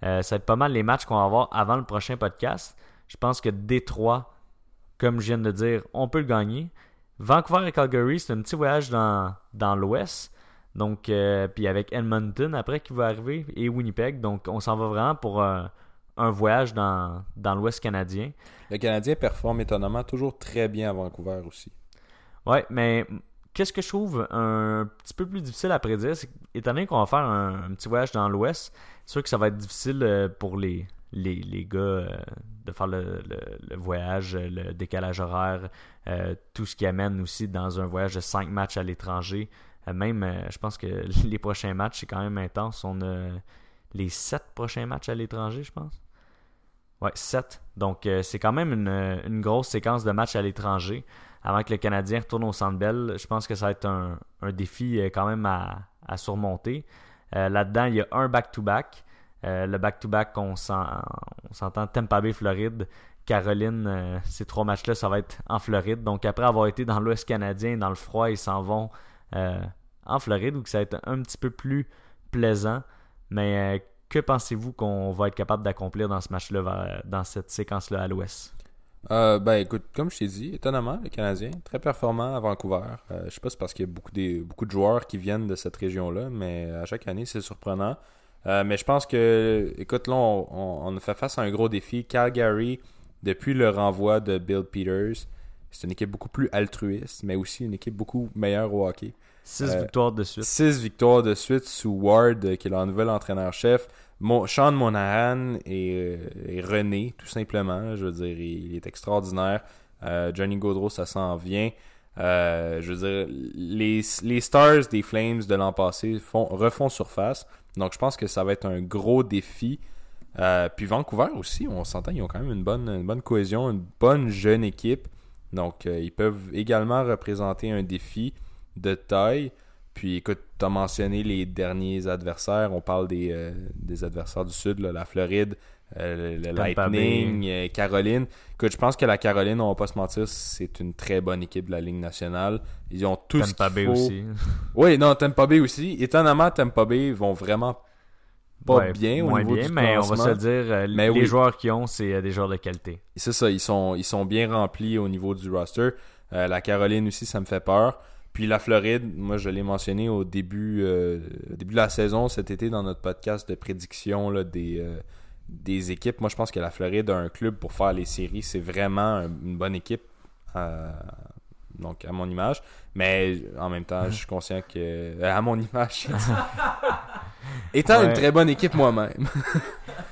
euh, ça va être pas mal les matchs qu'on va avoir avant le prochain podcast. Je pense que Détroit, comme je viens de dire, on peut le gagner. Vancouver et Calgary, c'est un petit voyage dans, dans l'ouest. Donc, euh, puis avec Edmonton après qui va arriver et Winnipeg. Donc, on s'en va vraiment pour euh, un voyage dans, dans l'ouest canadien. Le Canadien performe étonnamment toujours très bien à Vancouver aussi. Ouais, mais qu'est-ce que je trouve un petit peu plus difficile à prédire, c'est étant donné qu'on va faire un, petit voyage dans l'Ouest, c'est sûr que ça va être difficile euh, pour les, les, les gars euh, de faire le, le- voyage, euh, le décalage horaire, tout ce qui amène aussi dans un voyage de 5 matchs à l'étranger. Même, je pense que les prochains matchs, c'est quand même intense. On a les 7 prochains matchs à l'étranger, je pense. Ouais, 7. Donc, c'est quand même une, une grosse séquence de matchs à l'étranger avant que le Canadien retourne au Centre. Je pense que ça va être un, défi euh, quand même à, surmonter. Euh, Là-dedans, il y a un back-to-back. Euh, le back-to-back, s'en- on s'entend Tampa Bay, Floride, Caroline, ces trois matchs-là, ça va être en Floride. Donc après avoir été dans l'Ouest canadien, dans le froid, ils s'en vont en Floride où ça va être un petit peu plus plaisant. Mais que pensez-vous qu'on va être capable d'accomplir dans ce match-là, dans cette séquence-là à l'Ouest? Ben écoute, comme je t'ai dit, étonnamment, le Canadien, très performant à Vancouver. je sais pas si c'est parce qu'il y a beaucoup, des, beaucoup de joueurs qui viennent de cette région-là, mais à chaque année, c'est surprenant. mais je pense que, écoute, là, on, on, fait face à un gros défi. Calgary, depuis le renvoi de Bill Peters, c'est une équipe beaucoup plus altruiste, mais aussi une équipe beaucoup meilleure au hockey. Six euh, victoires de suite. Six victoires de suite sous Ward, euh, qui est leur nouvel entraîneur-chef. Sean Monahan et, euh, René, tout simplement. Je veux dire, il, est extraordinaire. Johnny Gaudreau, ça s'en vient. je veux dire, les, les Stars des Flames de l'an passé font, refont surface. Donc, je pense que ça va être un gros défi. Euh, puis Vancouver aussi, on s'entend, ils ont quand même une bonne, bonne cohésion, une bonne jeune équipe. Donc, ils peuvent également représenter un défi de taille. Puis, écoute, tu as mentionné les derniers adversaires. On parle des, euh, des adversaires du Sud, la Floride, le, Lightning, Caroline. Écoute, je pense que la Caroline, on va pas se mentir, c'est une très bonne équipe de la Ligue nationale. Ils ont tous qu'il faut. aussi. Oui, non, Tampa Bay aussi. Étonnamment, Tampa Bay vont vraiment pas bien au niveau bien, mais on va se dire, euh, les joueurs qui ont, c'est euh, des joueurs de qualité. C'est ça, ils sont, ils sont bien remplis au niveau du roster. Euh, la Caroline aussi, ça me fait peur. Puis la Floride, moi je l'ai mentionné au début, début de la saison cet été dans notre podcast de prédiction là, des, des équipes. Moi je pense que la Floride a un club pour faire les séries. C'est vraiment une bonne équipe donc à mon image. Mais en même temps, je suis conscient que. À mon image. Étant une très bonne équipe moi-même.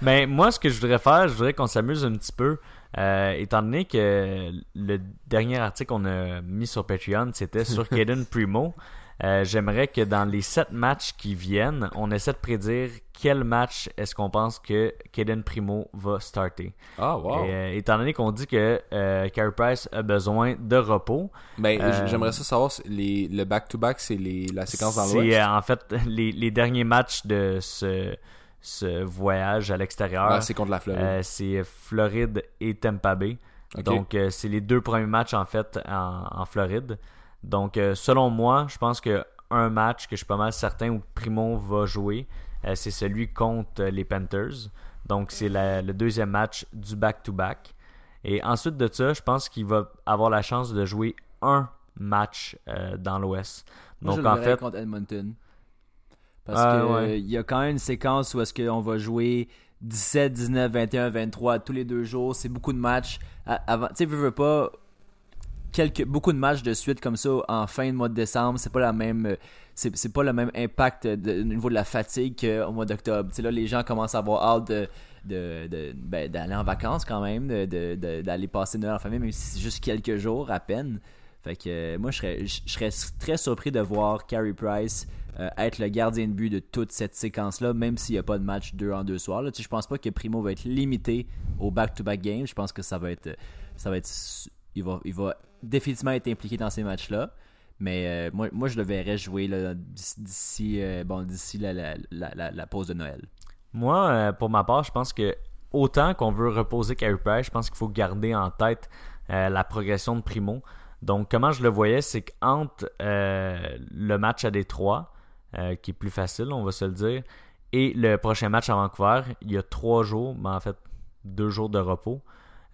Mais moi, ce que je voudrais faire, je voudrais qu'on s'amuse un petit peu. Euh, étant donné que le dernier article qu'on a mis sur Patreon, c'était sur Kaden Primo. Euh, j'aimerais que dans les sept matchs qui viennent, on essaie de prédire quel match est-ce qu'on pense que Kaden Primo va starter. Ah, wow. Euh, étant donné qu'on dit que Carey Price a besoin de repos. Ben, j'aimerais ça savoir, les, le back-to-back, c'est la séquence dans l'Ouest? C'est en fait les, les, derniers matchs de ce, ce voyage à l'extérieur. Ah, c'est contre la Floride. c'est Floride et Tampa Bay. Donc, c'est les deux premiers matchs en fait en, en Floride. Donc, euh, selon moi, je pense que un match que je suis pas mal certain où Primo va jouer, euh, c'est celui contre les Panthers. Donc, c'est le deuxième match du back-to-back. Et ensuite de ça, je pense qu'il va avoir la chance de jouer un match euh, dans l'Ouest. Donc, en fait. contre Edmonton. Parce ah, qu'il y a quand même une séquence où est-ce qu'on va jouer 17, 19, 21, 23 tous les deux jours. C'est beaucoup de matchs. Avant, tu sais, veux pas quelques, beaucoup de matchs de suite comme ça en fin de mois de décembre, c'est pas la même c'est, pas le même impact au niveau de la fatigue qu'au mois d'octobre. là, les gens commencent à avoir hâte de, ben, d'aller en vacances quand même, d'aller passer Noël en famille, même si c'est juste quelques jours à peine. Fait que moi, je serais, très surpris de voir Carey Price euh, être le gardien de but de toute cette séquence-là, même s'il n'y a pas de match deux en deux soirs. Là, je pense pas que Primo va être limité au back-to-back game. Je pense que ça va être, ça va être, il va, il va définitivement être impliqué dans ces matchs-là. Mais euh, moi, moi, je le verrais jouer d'ici euh, bon, la, la, pause de Noël. Moi, euh, pour ma part, je pense que autant qu'on veut reposer Carey Price, je pense qu'il faut garder en tête la progression de Primo. Donc, comment je le voyais, c'est qu'entre le match à Détroit, qui est plus facile, on va se le dire, et le prochain match à Vancouver, il y a trois jours, mais en fait deux jours de repos.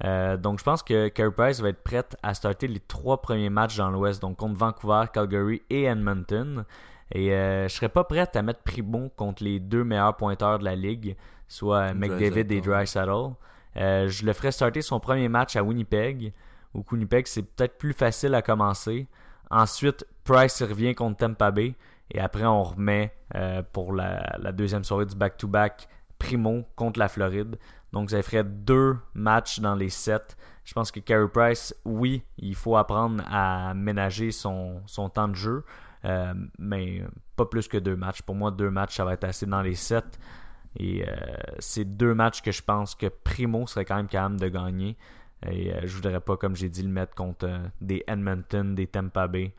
Euh, donc, je pense que Carey Price va être prête à starter les trois premiers matchs dans l'Ouest, donc contre Vancouver, Calgary et Edmonton. Et euh, je serais pas prête à mettre Primo contre les deux meilleurs pointeurs de la ligue, soit McDavid et Dry Euh, je le ferais starter son premier match à Winnipeg. Au Winnipeg, c'est peut-être plus facile à commencer. Ensuite, Price revient contre Tampa Bay. Et après, on remet euh, pour la, deuxième soirée du back-to-back Primo contre la Floride. Donc, ça ferait deux matchs dans les sept. Je pense que Carey Price, oui, il faut apprendre à ménager son, temps de jeu, euh, mais pas plus que deux matchs. Pour moi, deux matchs, ça va être assez dans les sept. Et euh, c'est deux matchs que je pense que Primo serait quand même capable de gagner. Et euh, je voudrais pas, comme j'ai dit, le mettre contre des Edmonton, des Tampa Bay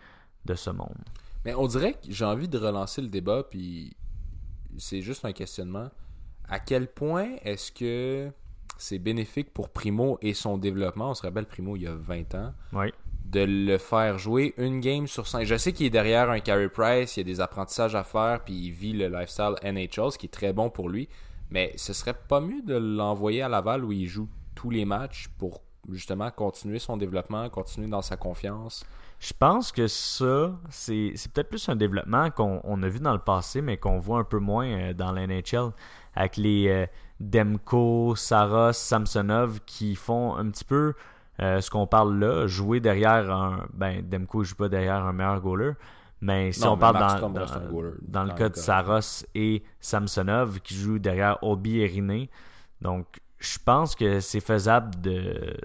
de ce monde. Mais on dirait que j'ai envie de relancer le débat, puis c'est juste un questionnement à quel point est-ce que c'est bénéfique pour Primo et son développement? On se rappelle Primo il y a 20 ans. Oui. De le faire jouer une game sur 5. Je sais qu'il est derrière un Carey Price, il y a des apprentissages à faire, puis il vit le lifestyle NHL, ce qui est très bon pour lui. Mais ce serait pas mieux de l'envoyer à Laval où il joue tous les matchs pour justement continuer son développement, continuer dans sa confiance? Je pense que ça, c'est peut-être plus un développement qu'on on a vu dans le passé, mais qu'on voit un peu moins euh, dans la NHL, avec les euh, Demko, Saros, Samsonov qui font un petit peu euh, ce qu'on parle là, jouer derrière un. Ben, Demko ne joue pas derrière un meilleur goaler, mais si Non, on mais parle dans, goaler, le cas de. Saros et Samsonov qui jouent derrière Obi et Riné. Donc, je pense que c'est faisable de,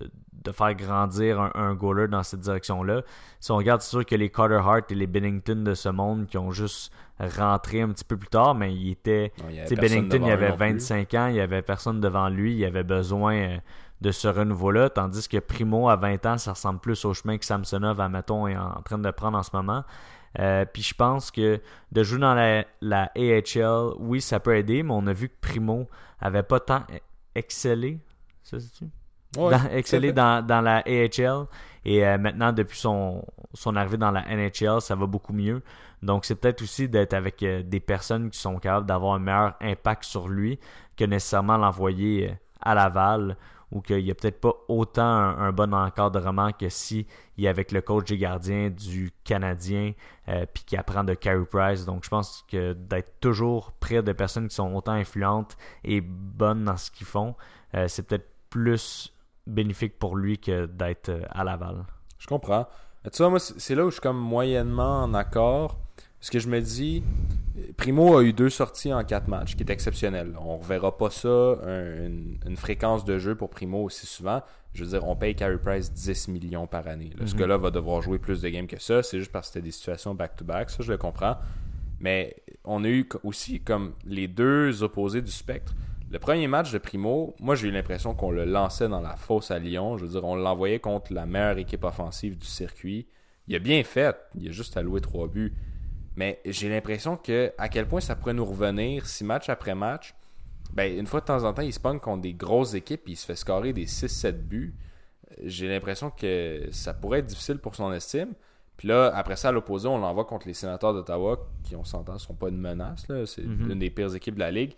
de faire grandir un, un goaler dans cette direction-là. Si on regarde, c'est sûr que les Carter Hart et les Bennington de ce monde qui ont juste rentré un petit peu plus tard, mais il était. Non, il Bennington, il avait non plus. 25 ans, il y avait personne devant lui, il avait besoin euh, de ce renouveau-là, tandis que Primo, à 20 ans, ça ressemble plus au chemin que Samsonov, admettons, est en train de prendre en ce moment. Euh, puis je pense que de jouer dans la, la AHL, oui, ça peut aider, mais on a vu que Primo avait pas tant excellé. Ça, c'est-tu? Ouais, dans- dans, dans la AHL. Et euh, maintenant, depuis son, son arrivée dans la NHL, ça va beaucoup mieux. Donc, c'est peut-être aussi d'être avec euh, des personnes qui sont capables d'avoir un meilleur impact sur lui que nécessairement l'envoyer euh, à Laval ou qu'il n'y a peut-être pas autant un, bon encadrement que si il est avec le coach des gardiens du Canadien euh, puis qui apprend de Carey Price. Donc, je pense que d'être toujours près de personnes qui sont autant influentes et bonnes dans ce qu'ils font, euh, c'est peut-être plus bénéfique pour lui que d'être euh, à Laval. Je comprends. Tu vois, moi, c'est là où je suis comme moyennement en accord. Parce que je me dis, Primo a eu deux sorties en quatre matchs, ce qui est exceptionnel. On reverra pas ça, un- une, une fréquence de jeu pour Primo aussi souvent. Je veux dire, on paye Carey Price 10 millions par année. là. Ce Mhm. gars-là va devoir jouer plus de games que ça. C'est juste parce que c'était des situations back-to-back. Ça, je le comprends. Mais on a eu aussi comme les deux opposés du spectre. Le premier match de Primo, moi j'ai eu l'impression qu'on le lançait dans la fosse à Lyon. Je veux dire, on l'envoyait contre la meilleure équipe offensive du circuit. Il a bien fait, il a juste alloué trois buts. Mais j'ai l'impression que à quel point ça pourrait nous revenir si match après match, ben, une fois de temps en temps, il se pogne contre des grosses équipes et il se fait scorer des 6-7 buts. J'ai l'impression que ça pourrait être difficile pour son estime. Puis là, après ça, à l'opposé, on l'envoie contre les sénateurs d'Ottawa, qui, on s'entend, ne sont pas une menace. C'est Mhm. l'une des pires équipes de la Ligue.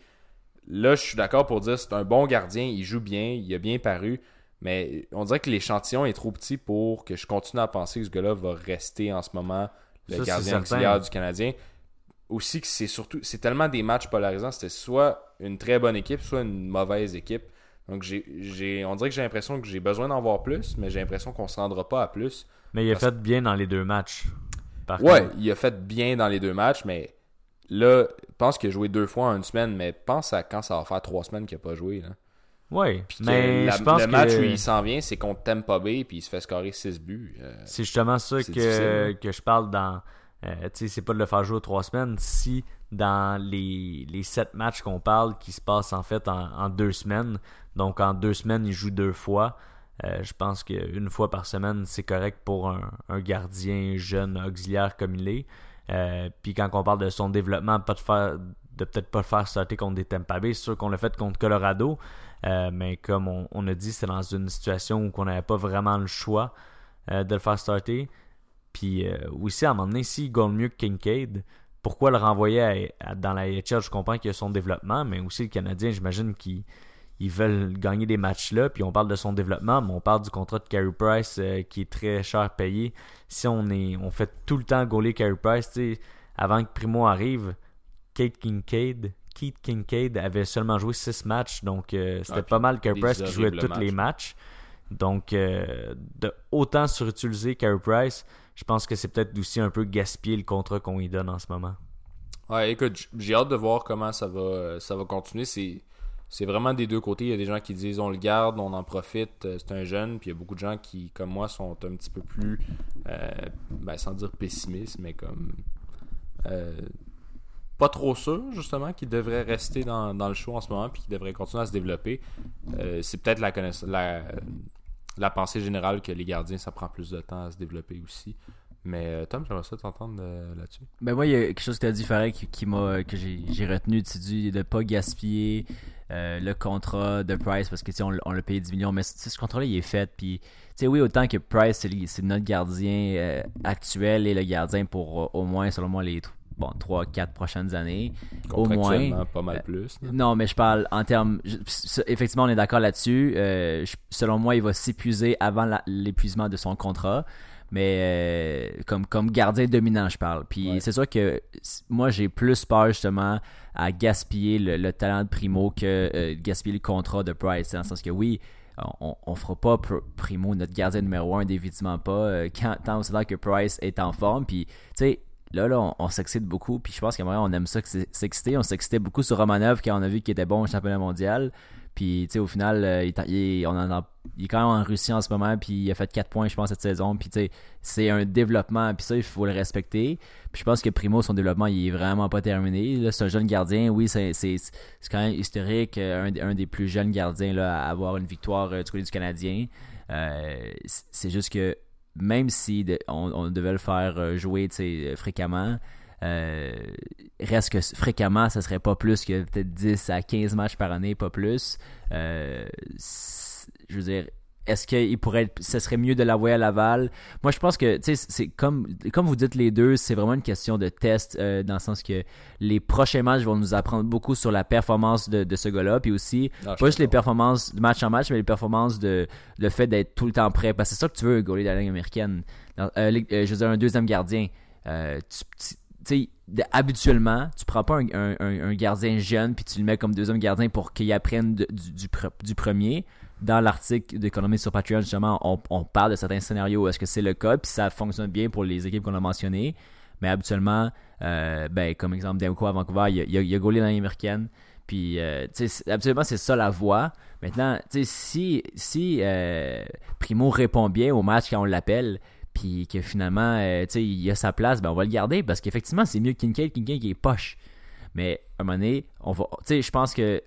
Là, je suis d'accord pour dire c'est un bon gardien, il joue bien, il a bien paru. Mais on dirait que l'échantillon est trop petit pour que je continue à penser que ce gars-là va rester en ce moment le Ça, gardien auxiliaire du Canadien. Aussi que c'est surtout c'est tellement des matchs polarisants, c'était soit une très bonne équipe, soit une mauvaise équipe. Donc j'ai, j'ai on dirait que j'ai l'impression que j'ai besoin d'en voir plus, mais j'ai l'impression qu'on se rendra pas à plus. Mais il a fait bien dans les deux matchs. Par Ouais, contre. il a fait bien dans les deux matchs, mais là, je pense qu'il a joué deux fois en une semaine, mais pense à quand ça va faire trois semaines qu'il n'a pas joué. Là. Que mais la- je pense le match que où il s'en vient, c'est contre Tampa Bay, puis il se fait scorer 6 buts. Euh, c'est justement ça que, difficile, que je parle dans... euh, tu sais, c'est pas de le faire jouer aux trois semaines. Si dans les, les sept matchs qu'on parle, qui se passent en fait en, en deux semaines, donc en deux semaines, il joue deux fois, euh, je pense qu'une fois par semaine, c'est correct pour un, un gardien jeune auxiliaire comme il est. Puis quand on parle de son développement, pas de faire de peut-être pas le faire starter contre des Tampa Bay, c'est sûr qu'on l'a fait contre Colorado, Euh, mais comme on, a dit, c'est dans une situation où on n'avait pas vraiment le choix euh, de le faire starter. Puis euh, aussi, à un moment donné, s'il gagne mieux que Kincaid, pourquoi le renvoyer dans la AHL Je comprends qu'il y a son développement, mais aussi le Canadien, j'imagine qu'ils ils veulent gagner des matchs là. Puis on parle de son développement, mais on parle du contrat de Carey Price qui est très cher payé. Si on est on fait tout le temps gauler Carey Price, avant que Primo arrive, Kate Kincaid, Keith Kincaid avait seulement joué 6 matchs, donc euh, c'était Ah, pas mal Carey Price qui jouait tous les matchs. Donc, euh, de autant surutiliser Carey Price, je pense que c'est peut-être aussi un peu gaspiller le contrat qu'on lui donne en ce moment. Ouais, écoute, j'ai hâte de voir comment ça va, euh, ça va continuer. C'est, vraiment des deux côtés. Il y a des gens qui disent on le garde, on en profite, c'est un jeune. Puis il y a beaucoup de gens qui, comme moi, sont un petit peu plus, euh, ben, sans dire pessimiste, mais comme euh, pas trop sûr, justement, qu'il devrait rester dans, dans le show en ce moment, puis qu'il devrait continuer à se développer. Euh, c'est peut-être la, la, pensée générale que les gardiens, ça prend plus de temps à se développer aussi. Mais euh, Tom, j'aimerais ça t'entendre euh, là-dessus. Ben moi, il y a quelque chose que tu as dit, Farah, qui, qui m'a, que j'ai, retenu. Tu dis de pas gaspiller le contrat de Price parce que on, on l'a payé 10 millions, mais ce contrat-là, il est fait. Puis, oui, autant que Price, c'est notre gardien actuel et le gardien pour au moins, selon moi, les bon, 3-4 prochaines années. Au moins. Pas mal plus. Non, mais je parle en termes. je- Effectivement, on est d'accord là-dessus. Euh, selon moi, il va s'épuiser avant l'épuisement de son contrat. Mais euh, comme, comme gardien dominant, je parle. Puis Ouais. c'est sûr que moi, j'ai plus peur justement à gaspiller le, le talent de Primo que euh, gaspiller le contrat de Price. Dans le sens que oui, on, on fera pas Pr- Primo notre gardien numéro un, définitivement pas. quand, tant aussi que Price est en forme. Puis, tu sais, là, là, on, s'excite beaucoup. Puis je pense qu'à on aime ça s'exciter. On s'excitait beaucoup sur Romanov quand on a vu qu'il était bon au championnat mondial. Puis, tu sais, au final, euh, il, on en il est quand même en Russie en ce moment. Puis, il a fait 4 points, je pense, cette saison. Puis, tu sais, c'est un développement. Puis, ça, il faut le respecter. Puis, je pense que Primo, son développement, il est vraiment pas terminé. Là, un jeune gardien. Oui, c'est quand même historique. euh, Un, des plus jeunes gardiens là, à avoir une victoire euh, du côté du Canadien. C'est juste que même si on, devait le faire euh, jouer sais, fréquemment, euh, reste que fréquemment, ça serait pas plus que peut-être 10 à 15 matchs par année, pas plus. Euh, je veux dire, est-ce qu'il pourrait être, ce serait mieux de l'envoyer à Laval? Moi, je pense que, tu sais, c'est comme, comme vous dites les deux, c'est vraiment une question de test, euh, dans le sens que les prochains matchs vont nous apprendre beaucoup sur la performance de, de ce gars-là, puis aussi, Non, je pas juste les performances de match en match, mais les performances de le fait d'être tout le temps prêt. Parce que c'est ça que tu veux, un goalie de la Ligue américaine. Dans- euh, euh, je veux dire, un deuxième gardien. Euh, tu tu- sais, habituellement, tu prends pas un, un- un- un gardien jeune puis tu le mets comme deuxième gardien pour qu'il apprenne de- du, du, du premier. Dans l'article d'économie sur Patreon, justement, on, parle de certains scénarios est-ce que c'est le cas, puis ça fonctionne bien pour les équipes qu'on a mentionnées. Mais habituellement, euh, ben, comme exemple, Demko à Vancouver, il il il a goalé dans l'américaine. Puis, euh, absolument, c'est ça la voie. Maintenant, tu sais, si, si euh, Primo répond bien au match quand on l'appelle, puis que finalement, euh, il a sa place, ben on va le garder parce qu'effectivement, c'est mieux Kincaid, Kincaid qui est poche. Mais à un moment donné, on va, je pense que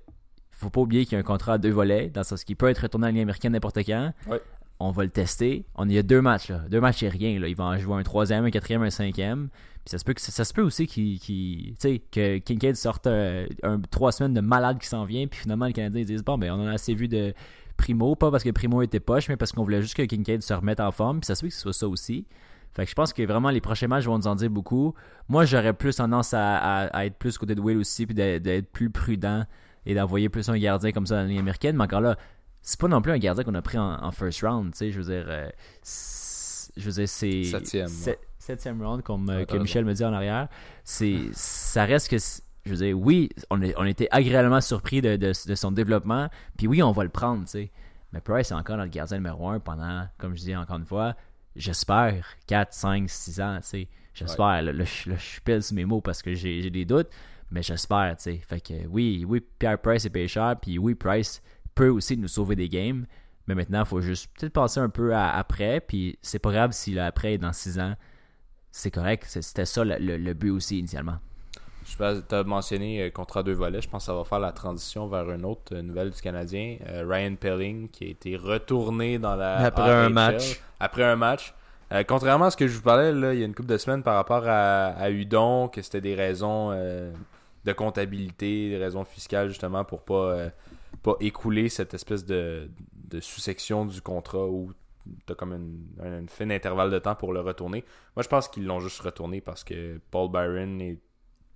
faut pas oublier qu'il y a un contrat à deux volets, dans le sens qu'il peut être retourné à la Ligue américaine n'importe quand. Ouais. On va le tester. On y a deux matchs là, deux matchs c'est rien là. Il va en jouer un troisième, un quatrième, un cinquième. Puis ça se peut que ça se peut aussi qu'il, sais, que Kincaid sorte un, trois semaines de malade qui s'en vient, puis finalement les Canadiens ils disent bon ben on en a assez vu de Primo, pas parce que Primo était poche, mais parce qu'on voulait juste que Kincaid se remette en forme. Puis ça se peut que ce soit ça aussi. Fait que je pense que vraiment les prochains matchs vont nous en dire beaucoup. Moi, j'aurais plus tendance à, à- à être plus côté de Will aussi, puis d'être plus prudent et d'envoyer plus un gardien comme ça dans la ligne américaine. Mais encore là, c'est pas non plus un gardien qu'on a pris en, en first round. Tu sais, je veux dire, euh, c'est- je veux dire, c'est Septième, sept- ouais. septième round, comme euh, Ouais, que Michel me dit en arrière. C'est, ça reste que, je veux dire, oui, on, est, on était agréablement surpris de, de, de son développement. Puis oui, on va le prendre, tu sais. Mais Price est encore notre gardien numéro un pendant, comme je dis encore une fois, j'espère 4, 5, 6 ans, tu sais. J'espère. Là, là, je- là, je pèse mes mots parce que j'ai j'ai des doutes, mais j'espère, tu sais. Fait que oui, oui, Pierre Price est pêcheur, puis oui, Price peut aussi nous sauver des games. Mais maintenant, il faut juste peut-être passer un peu à- après, puis c'est pas grave si là, après, dans 6 ans, c'est correct. C'était ça le, le- le but aussi initialement. Je sais tu as mentionné euh, contrat deux volets. Je pense que ça va faire la transition vers une autre euh, nouvelle du Canadien. Euh, Ryan Pelling qui a été retourné dans la Après un match. Après un match. Euh, contrairement à ce que je vous parlais là, il y a une couple de semaines par rapport à, à Udon, que c'était des raisons euh, de comptabilité, des raisons fiscales justement pour pas, euh, pas écouler cette espèce de, de sous-section du contrat où tu as comme une, un, une fin d'intervalle de temps pour le retourner. Moi je pense qu'ils l'ont juste retourné parce que Paul Byron est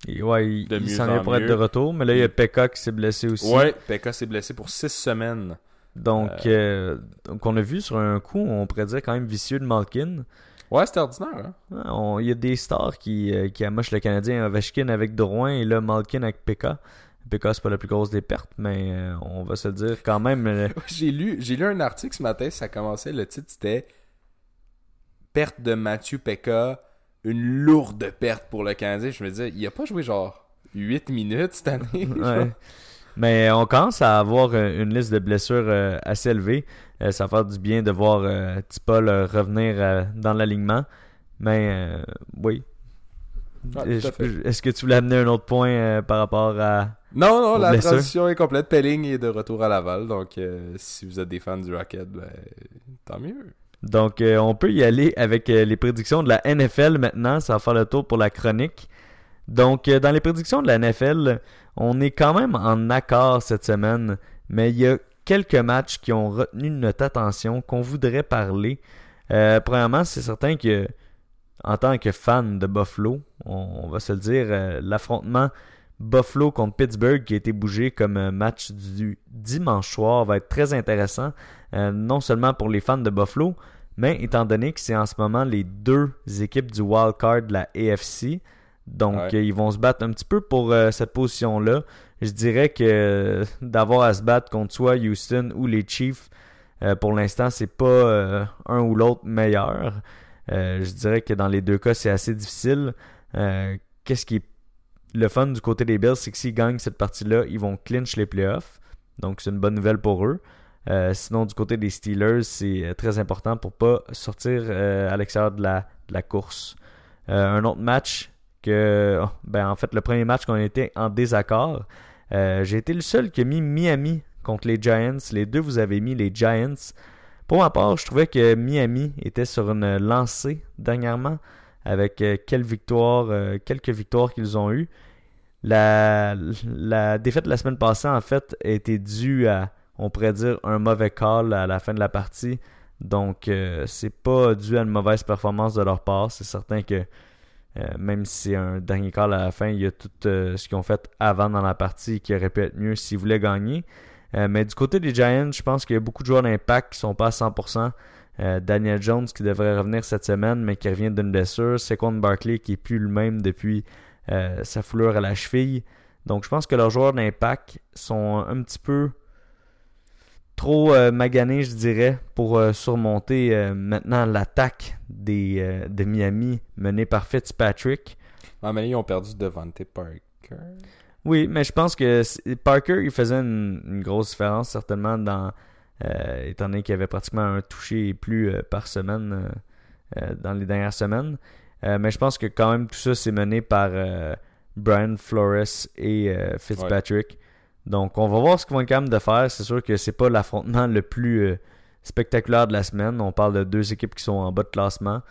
Et ouais, il, De il mieux s'en en vient pour être de retour, mais là, il y a Pekka qui s'est blessé aussi. Ouais, Pekka s'est blessé pour six semaines. Donc, euh, donc, on a vu sur un coup, on pourrait dire quand même vicieux de Malkin. Ouais, c'était ordinaire. Hein? Ouais, on- Il y a des stars qui, euh, qui amochent le Canadien. Ovechkin avec Drouin et là, Malkin avec Pekka. Pekka, c'est pas la plus grosse des pertes, mais euh, on va se le dire quand même. euh, J'ai lu, j'ai lu un article ce matin, ça commençait, le titre c'était Perte de Mathieu Pekka, une lourde perte pour le Canadien. Je me disais, il a pas joué genre 8 minutes cette année. Ouais. Mais on commence à avoir une liste de blessures assez élevée. Euh, ça va faire du bien de voir euh, Tipol euh, revenir dans l'alignement. Mais oui. Je- Est-ce que tu voulais amener un autre point par rapport à... Non, non, la transition est complète. Pelling est de retour à Laval, donc euh, si vous êtes des fans du Rocket, ben, tant mieux. Donc, euh, on peut y aller avec euh, les prédictions de la NFL maintenant. Ça va faire le tour pour la chronique. Donc, dans les prédictions de la NFL, on est quand même en accord cette semaine, mais il y a quelques matchs qui ont retenu notre attention, qu'on voudrait parler. Euh, premièrement, c'est certain que, en tant que fan de Buffalo, on, va se le dire, euh, l'affrontement Buffalo contre Pittsburgh qui a été bougé comme match du dimanche soir va être très intéressant, non seulement pour les fans de Buffalo, mais étant donné que c'est en ce moment les deux équipes du wild card de la AFC, donc ils vont se battre un petit peu pour cette position-là je dirais que d'avoir à se battre contre soit Houston ou les Chiefs, euh, pour l'instant, c'est pas euh, un ou l'autre meilleur. Euh, je dirais que dans les deux cas, c'est assez difficile. Qu'est-ce qui est le fun du côté des Bills, c'est que s'ils gagnent cette partie-là, ils vont clinch les playoffs. Donc c'est une bonne nouvelle pour eux. sinon, du côté des Steelers, c'est très important pour pas sortir à l'extérieur de la, de la course. un autre match que, oh, ben en fait, le premier match qu'on était en désaccord, euh, j'ai été le seul qui a mis Miami contre les Giants. Les deux, vous avez mis les Giants. Pour ma part, je trouvais que Miami était sur une lancée dernièrement avec euh, quelques victoires, euh, quelques victoires qu'ils ont eues. La, la, défaite de la semaine passée, en fait, été due à, on pourrait dire, un mauvais call à la fin de la partie. Donc, c'est pas dû à une mauvaise performance de leur part. C'est certain que euh, même si c'est un dernier call à la fin, il y a tout euh, ce qu'ils ont fait avant dans la partie qui aurait pu être mieux s'ils voulaient gagner. Euh, mais du côté des Giants, je pense qu'il y a beaucoup de joueurs d'impact qui sont pas à 100%. Daniel Jones qui devrait revenir cette semaine, mais qui revient d'une blessure. Saquon Barkley qui est plus le même depuis sa foulure à la cheville. Donc je pense que leurs joueurs d'impact sont un petit peu trop euh, magané, je dirais, pour euh, surmonter euh, maintenant l'attaque des de Miami menée par Fitzpatrick. Ah, mais ils ont perdu Devante Parker. Oui, mais je pense que Parker, il faisait une, grosse différence, certainement, dans étant donné qu'il avait pratiquement un touché et plus par semaine dans les dernières semaines. mais je pense que quand même tout ça, c'est mené par Brian Flores et Fitzpatrick. Donc, on va voir ce qu'ils vont être capables de faire. C'est sûr que c'est pas l'affrontement le plus euh, spectaculaire de la semaine. On parle de deux équipes qui sont en bas de classement.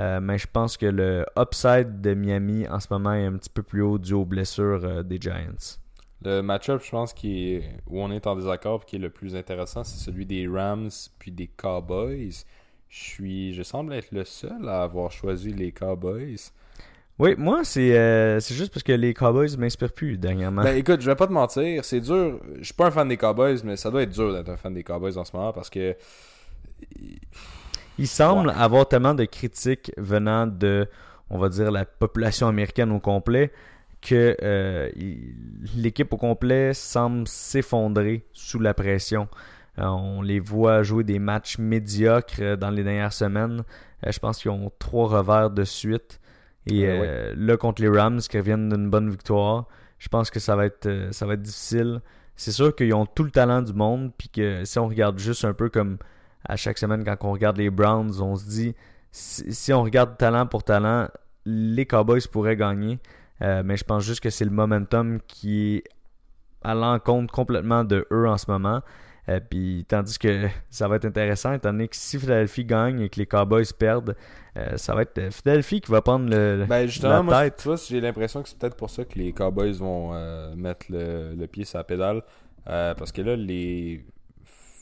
Euh, mais je pense que le upside de Miami en ce moment est un petit peu plus haut dû aux blessures euh, des Giants. Le match-up, je pense, qui où on est en désaccord et qui est le plus intéressant, c'est celui des Rams puis des Cowboys. Je suis, je semble être le seul à avoir choisi les Cowboys. Oui, moi, c'est euh, c'est juste parce que les Cowboys m'inspirent plus dernièrement. Ben écoute, je vais pas te mentir, c'est dur. Je suis pas un fan des Cowboys, mais ça doit être dur d'être un fan des Cowboys en ce moment parce que. Il semble avoir tellement de critiques venant de, on va dire, la population américaine au complet que euh, l'équipe au complet semble s'effondrer sous la pression. Euh, on les voit jouer des matchs médiocres dans les dernières semaines. je pense qu'ils ont trois revers de suite. Et euh, là, contre les Rams, qui reviennent d'une bonne victoire, je pense que ça va être, euh, ça va être difficile. C'est sûr qu'ils ont tout le talent du monde, puis que si on regarde juste un peu comme à chaque semaine quand on regarde les Browns, on se dit si, on regarde talent pour talent, les Cowboys pourraient gagner. Euh, mais je pense juste que c'est le momentum qui est à l'encontre complètement de eux en ce moment. Euh, puis, tandis que ça va être intéressant, étant donné que si Philadelphie gagne et que les Cowboys perdent, euh, ça va être euh, Philadelphie qui va prendre le, ben justement, la tête. Moi, j'ai l'impression que c'est peut-être pour ça que les Cowboys vont mettre le, pied sur la pédale. parce que là, les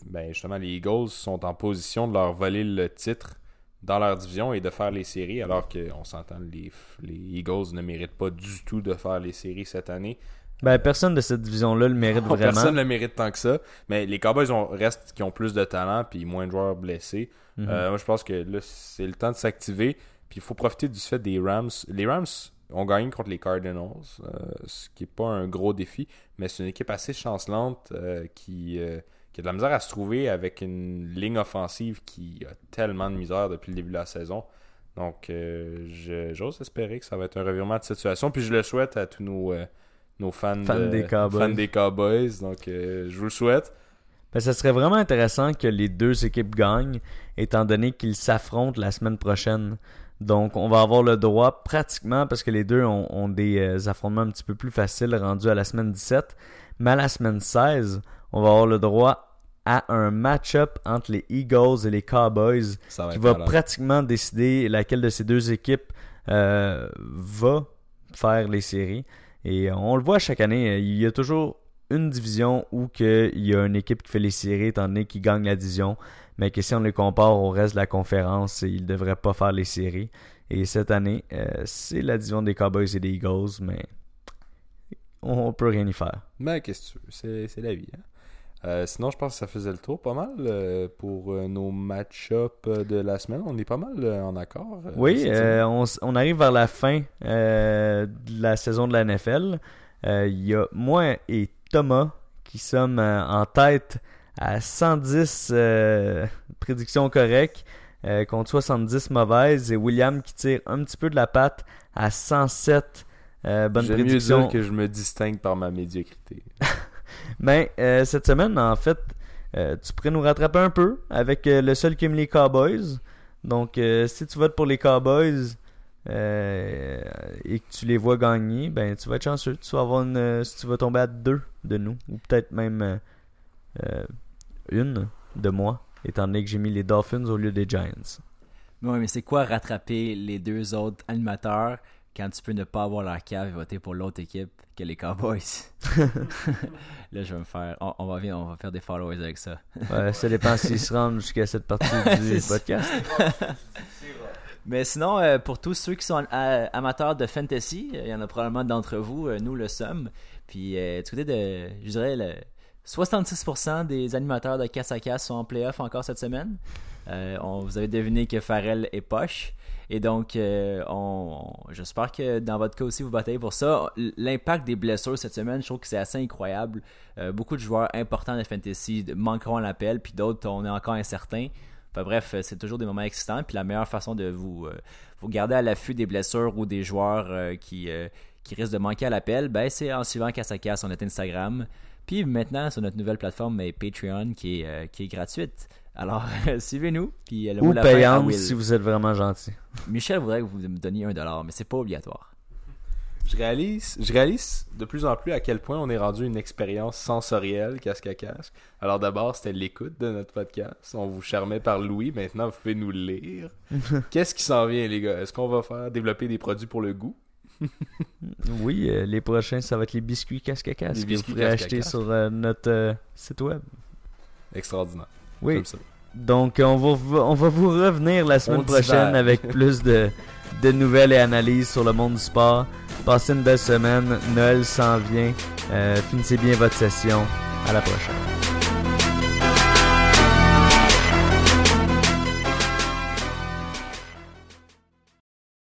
ben justement, les Eagles sont en position de leur voler le titre dans leur division et de faire les séries, alors qu'on s'entend, les, les Eagles ne méritent pas du tout de faire les séries cette année. Ben, personne de cette division-là le mérite vraiment. Personne le mérite tant que ça. Mais les Cowboys ont, restent qui ont plus de talent puis moins de joueurs blessés. Mhm. Euh, moi, je pense que là, c'est le temps de s'activer. Puis il faut profiter du fait des Rams. Les Rams ont gagné contre les Cardinals, euh, ce qui n'est pas un gros défi, mais c'est une équipe assez chancelante euh, qui, qui, a de la misère à se trouver avec une ligne offensive qui a tellement de misère depuis le début de la saison. Donc, j'ose espérer que ça va être un revirement de situation. Puis je le souhaite à tous nos nos fans, des Cowboys. Donc, euh, je vous le souhaite. Ben, ça serait vraiment intéressant que les deux équipes gagnent, étant donné qu'ils s'affrontent la semaine prochaine. Donc, on va avoir le droit pratiquement, parce que les deux ont, des euh, affrontements un petit peu plus faciles rendus à la semaine 17. Mais à la semaine 16, on va avoir le droit à un match-up entre les Eagles et les Cowboys qui va pratiquement décider laquelle de ces deux équipes euh, va faire les séries. Et on le voit chaque année, il y a toujours une division où il y a une équipe qui fait les séries, étant donné qu'ils gagne la division, mais que si on les compare au reste de la conférence, ils ne devraient pas faire les séries. Et cette année, euh, c'est la division des Cowboys et des Eagles, mais on, peut rien y faire. Mais qu'est-ce que tu veux, c'est la vie. Hein? Euh, sinon, je pense que ça faisait le tour pas mal euh, pour nos match-up de la semaine. On est pas mal en accord. oui, on, on, arrive vers la fin de la saison de la NFL. Il y a moi et Thomas qui sommes en tête à 110 prédictions correctes. Euh, contre 70 mauvaises et William qui tire un petit peu de la patte à 107 euh, bonnes prédictions. mieux dire que je me distingue par ma médiocrité. Mais euh, cette semaine, en fait, tu pourrais nous rattraper un peu avec le seul qui aime les Cowboys. Donc, si tu votes pour les Cowboys et que tu les vois gagner, ben tu vas être chanceux. Tu vas avoir une, tu vas tomber à deux de nous, ou peut-être même une de moi étant donné que j'ai mis les Dolphins au lieu des Giants. Oui, mais c'est quoi rattraper les deux autres animateurs? Quand tu peux ne pas avoir leur cave et voter pour l'autre équipe que les Cowboys? Là, je vais me faire. On, va, on va faire des followers avec ça. ouais, ça dépend s'ils se rendent jusqu'à cette partie du podcast. Mais sinon, euh, pour tous ceux qui sont euh, amateurs de fantasy, il y en a probablement d'entre vous, euh, nous le sommes. Puis, du côté de, je dirais, le, 66% des animateurs de casse à casse sont en playoff encore cette semaine. Euh, on, vous avez deviné que Farrell est poche. Et donc, euh, j'espère que dans votre cas aussi, vous bataillez pour ça. L'impact des blessures cette semaine, je trouve que c'est assez incroyable. Euh, beaucoup de joueurs importants de Fantasy manqueront l'appel, puis d'autres, on est encore incertain. Enfin bref, c'est toujours des moments excitants. Puis la meilleure façon de vous, vous garder à l'affût des blessures ou des joueurs qui, qui risquent de manquer à l'appel, ben, c'est en suivant casse à casse sur notre Instagram. Puis maintenant, sur notre nouvelle plateforme Patreon qui est, euh, qui est gratuite. Alors, suivez-nous. Puis le Ou payante si vous êtes vraiment gentil. Michel voudrait que vous me donniez un dollar, mais c'est pas obligatoire. Je réalise, je réalise de plus en plus à quel point on est rendu une expérience sensorielle casque à casque. Alors d'abord, c'était l'écoute de notre podcast. On vous charmait par Louis. Maintenant, vous pouvez nous lire. Qu'est-ce qui s'en vient, les gars? Est-ce qu'on va faire développer des produits pour le goût? oui, euh, les prochains, ça va être les biscuits casque à casque que vous pourrez acheter sur euh, notre euh, site web. Extraordinaire. Oui. Donc, on va, on va vous revenir la semaine prochaine avec plus de, de nouvelles et analyses sur le monde du sport. Passez une belle semaine. Noël s'en vient. finissez bien votre session. À la prochaine.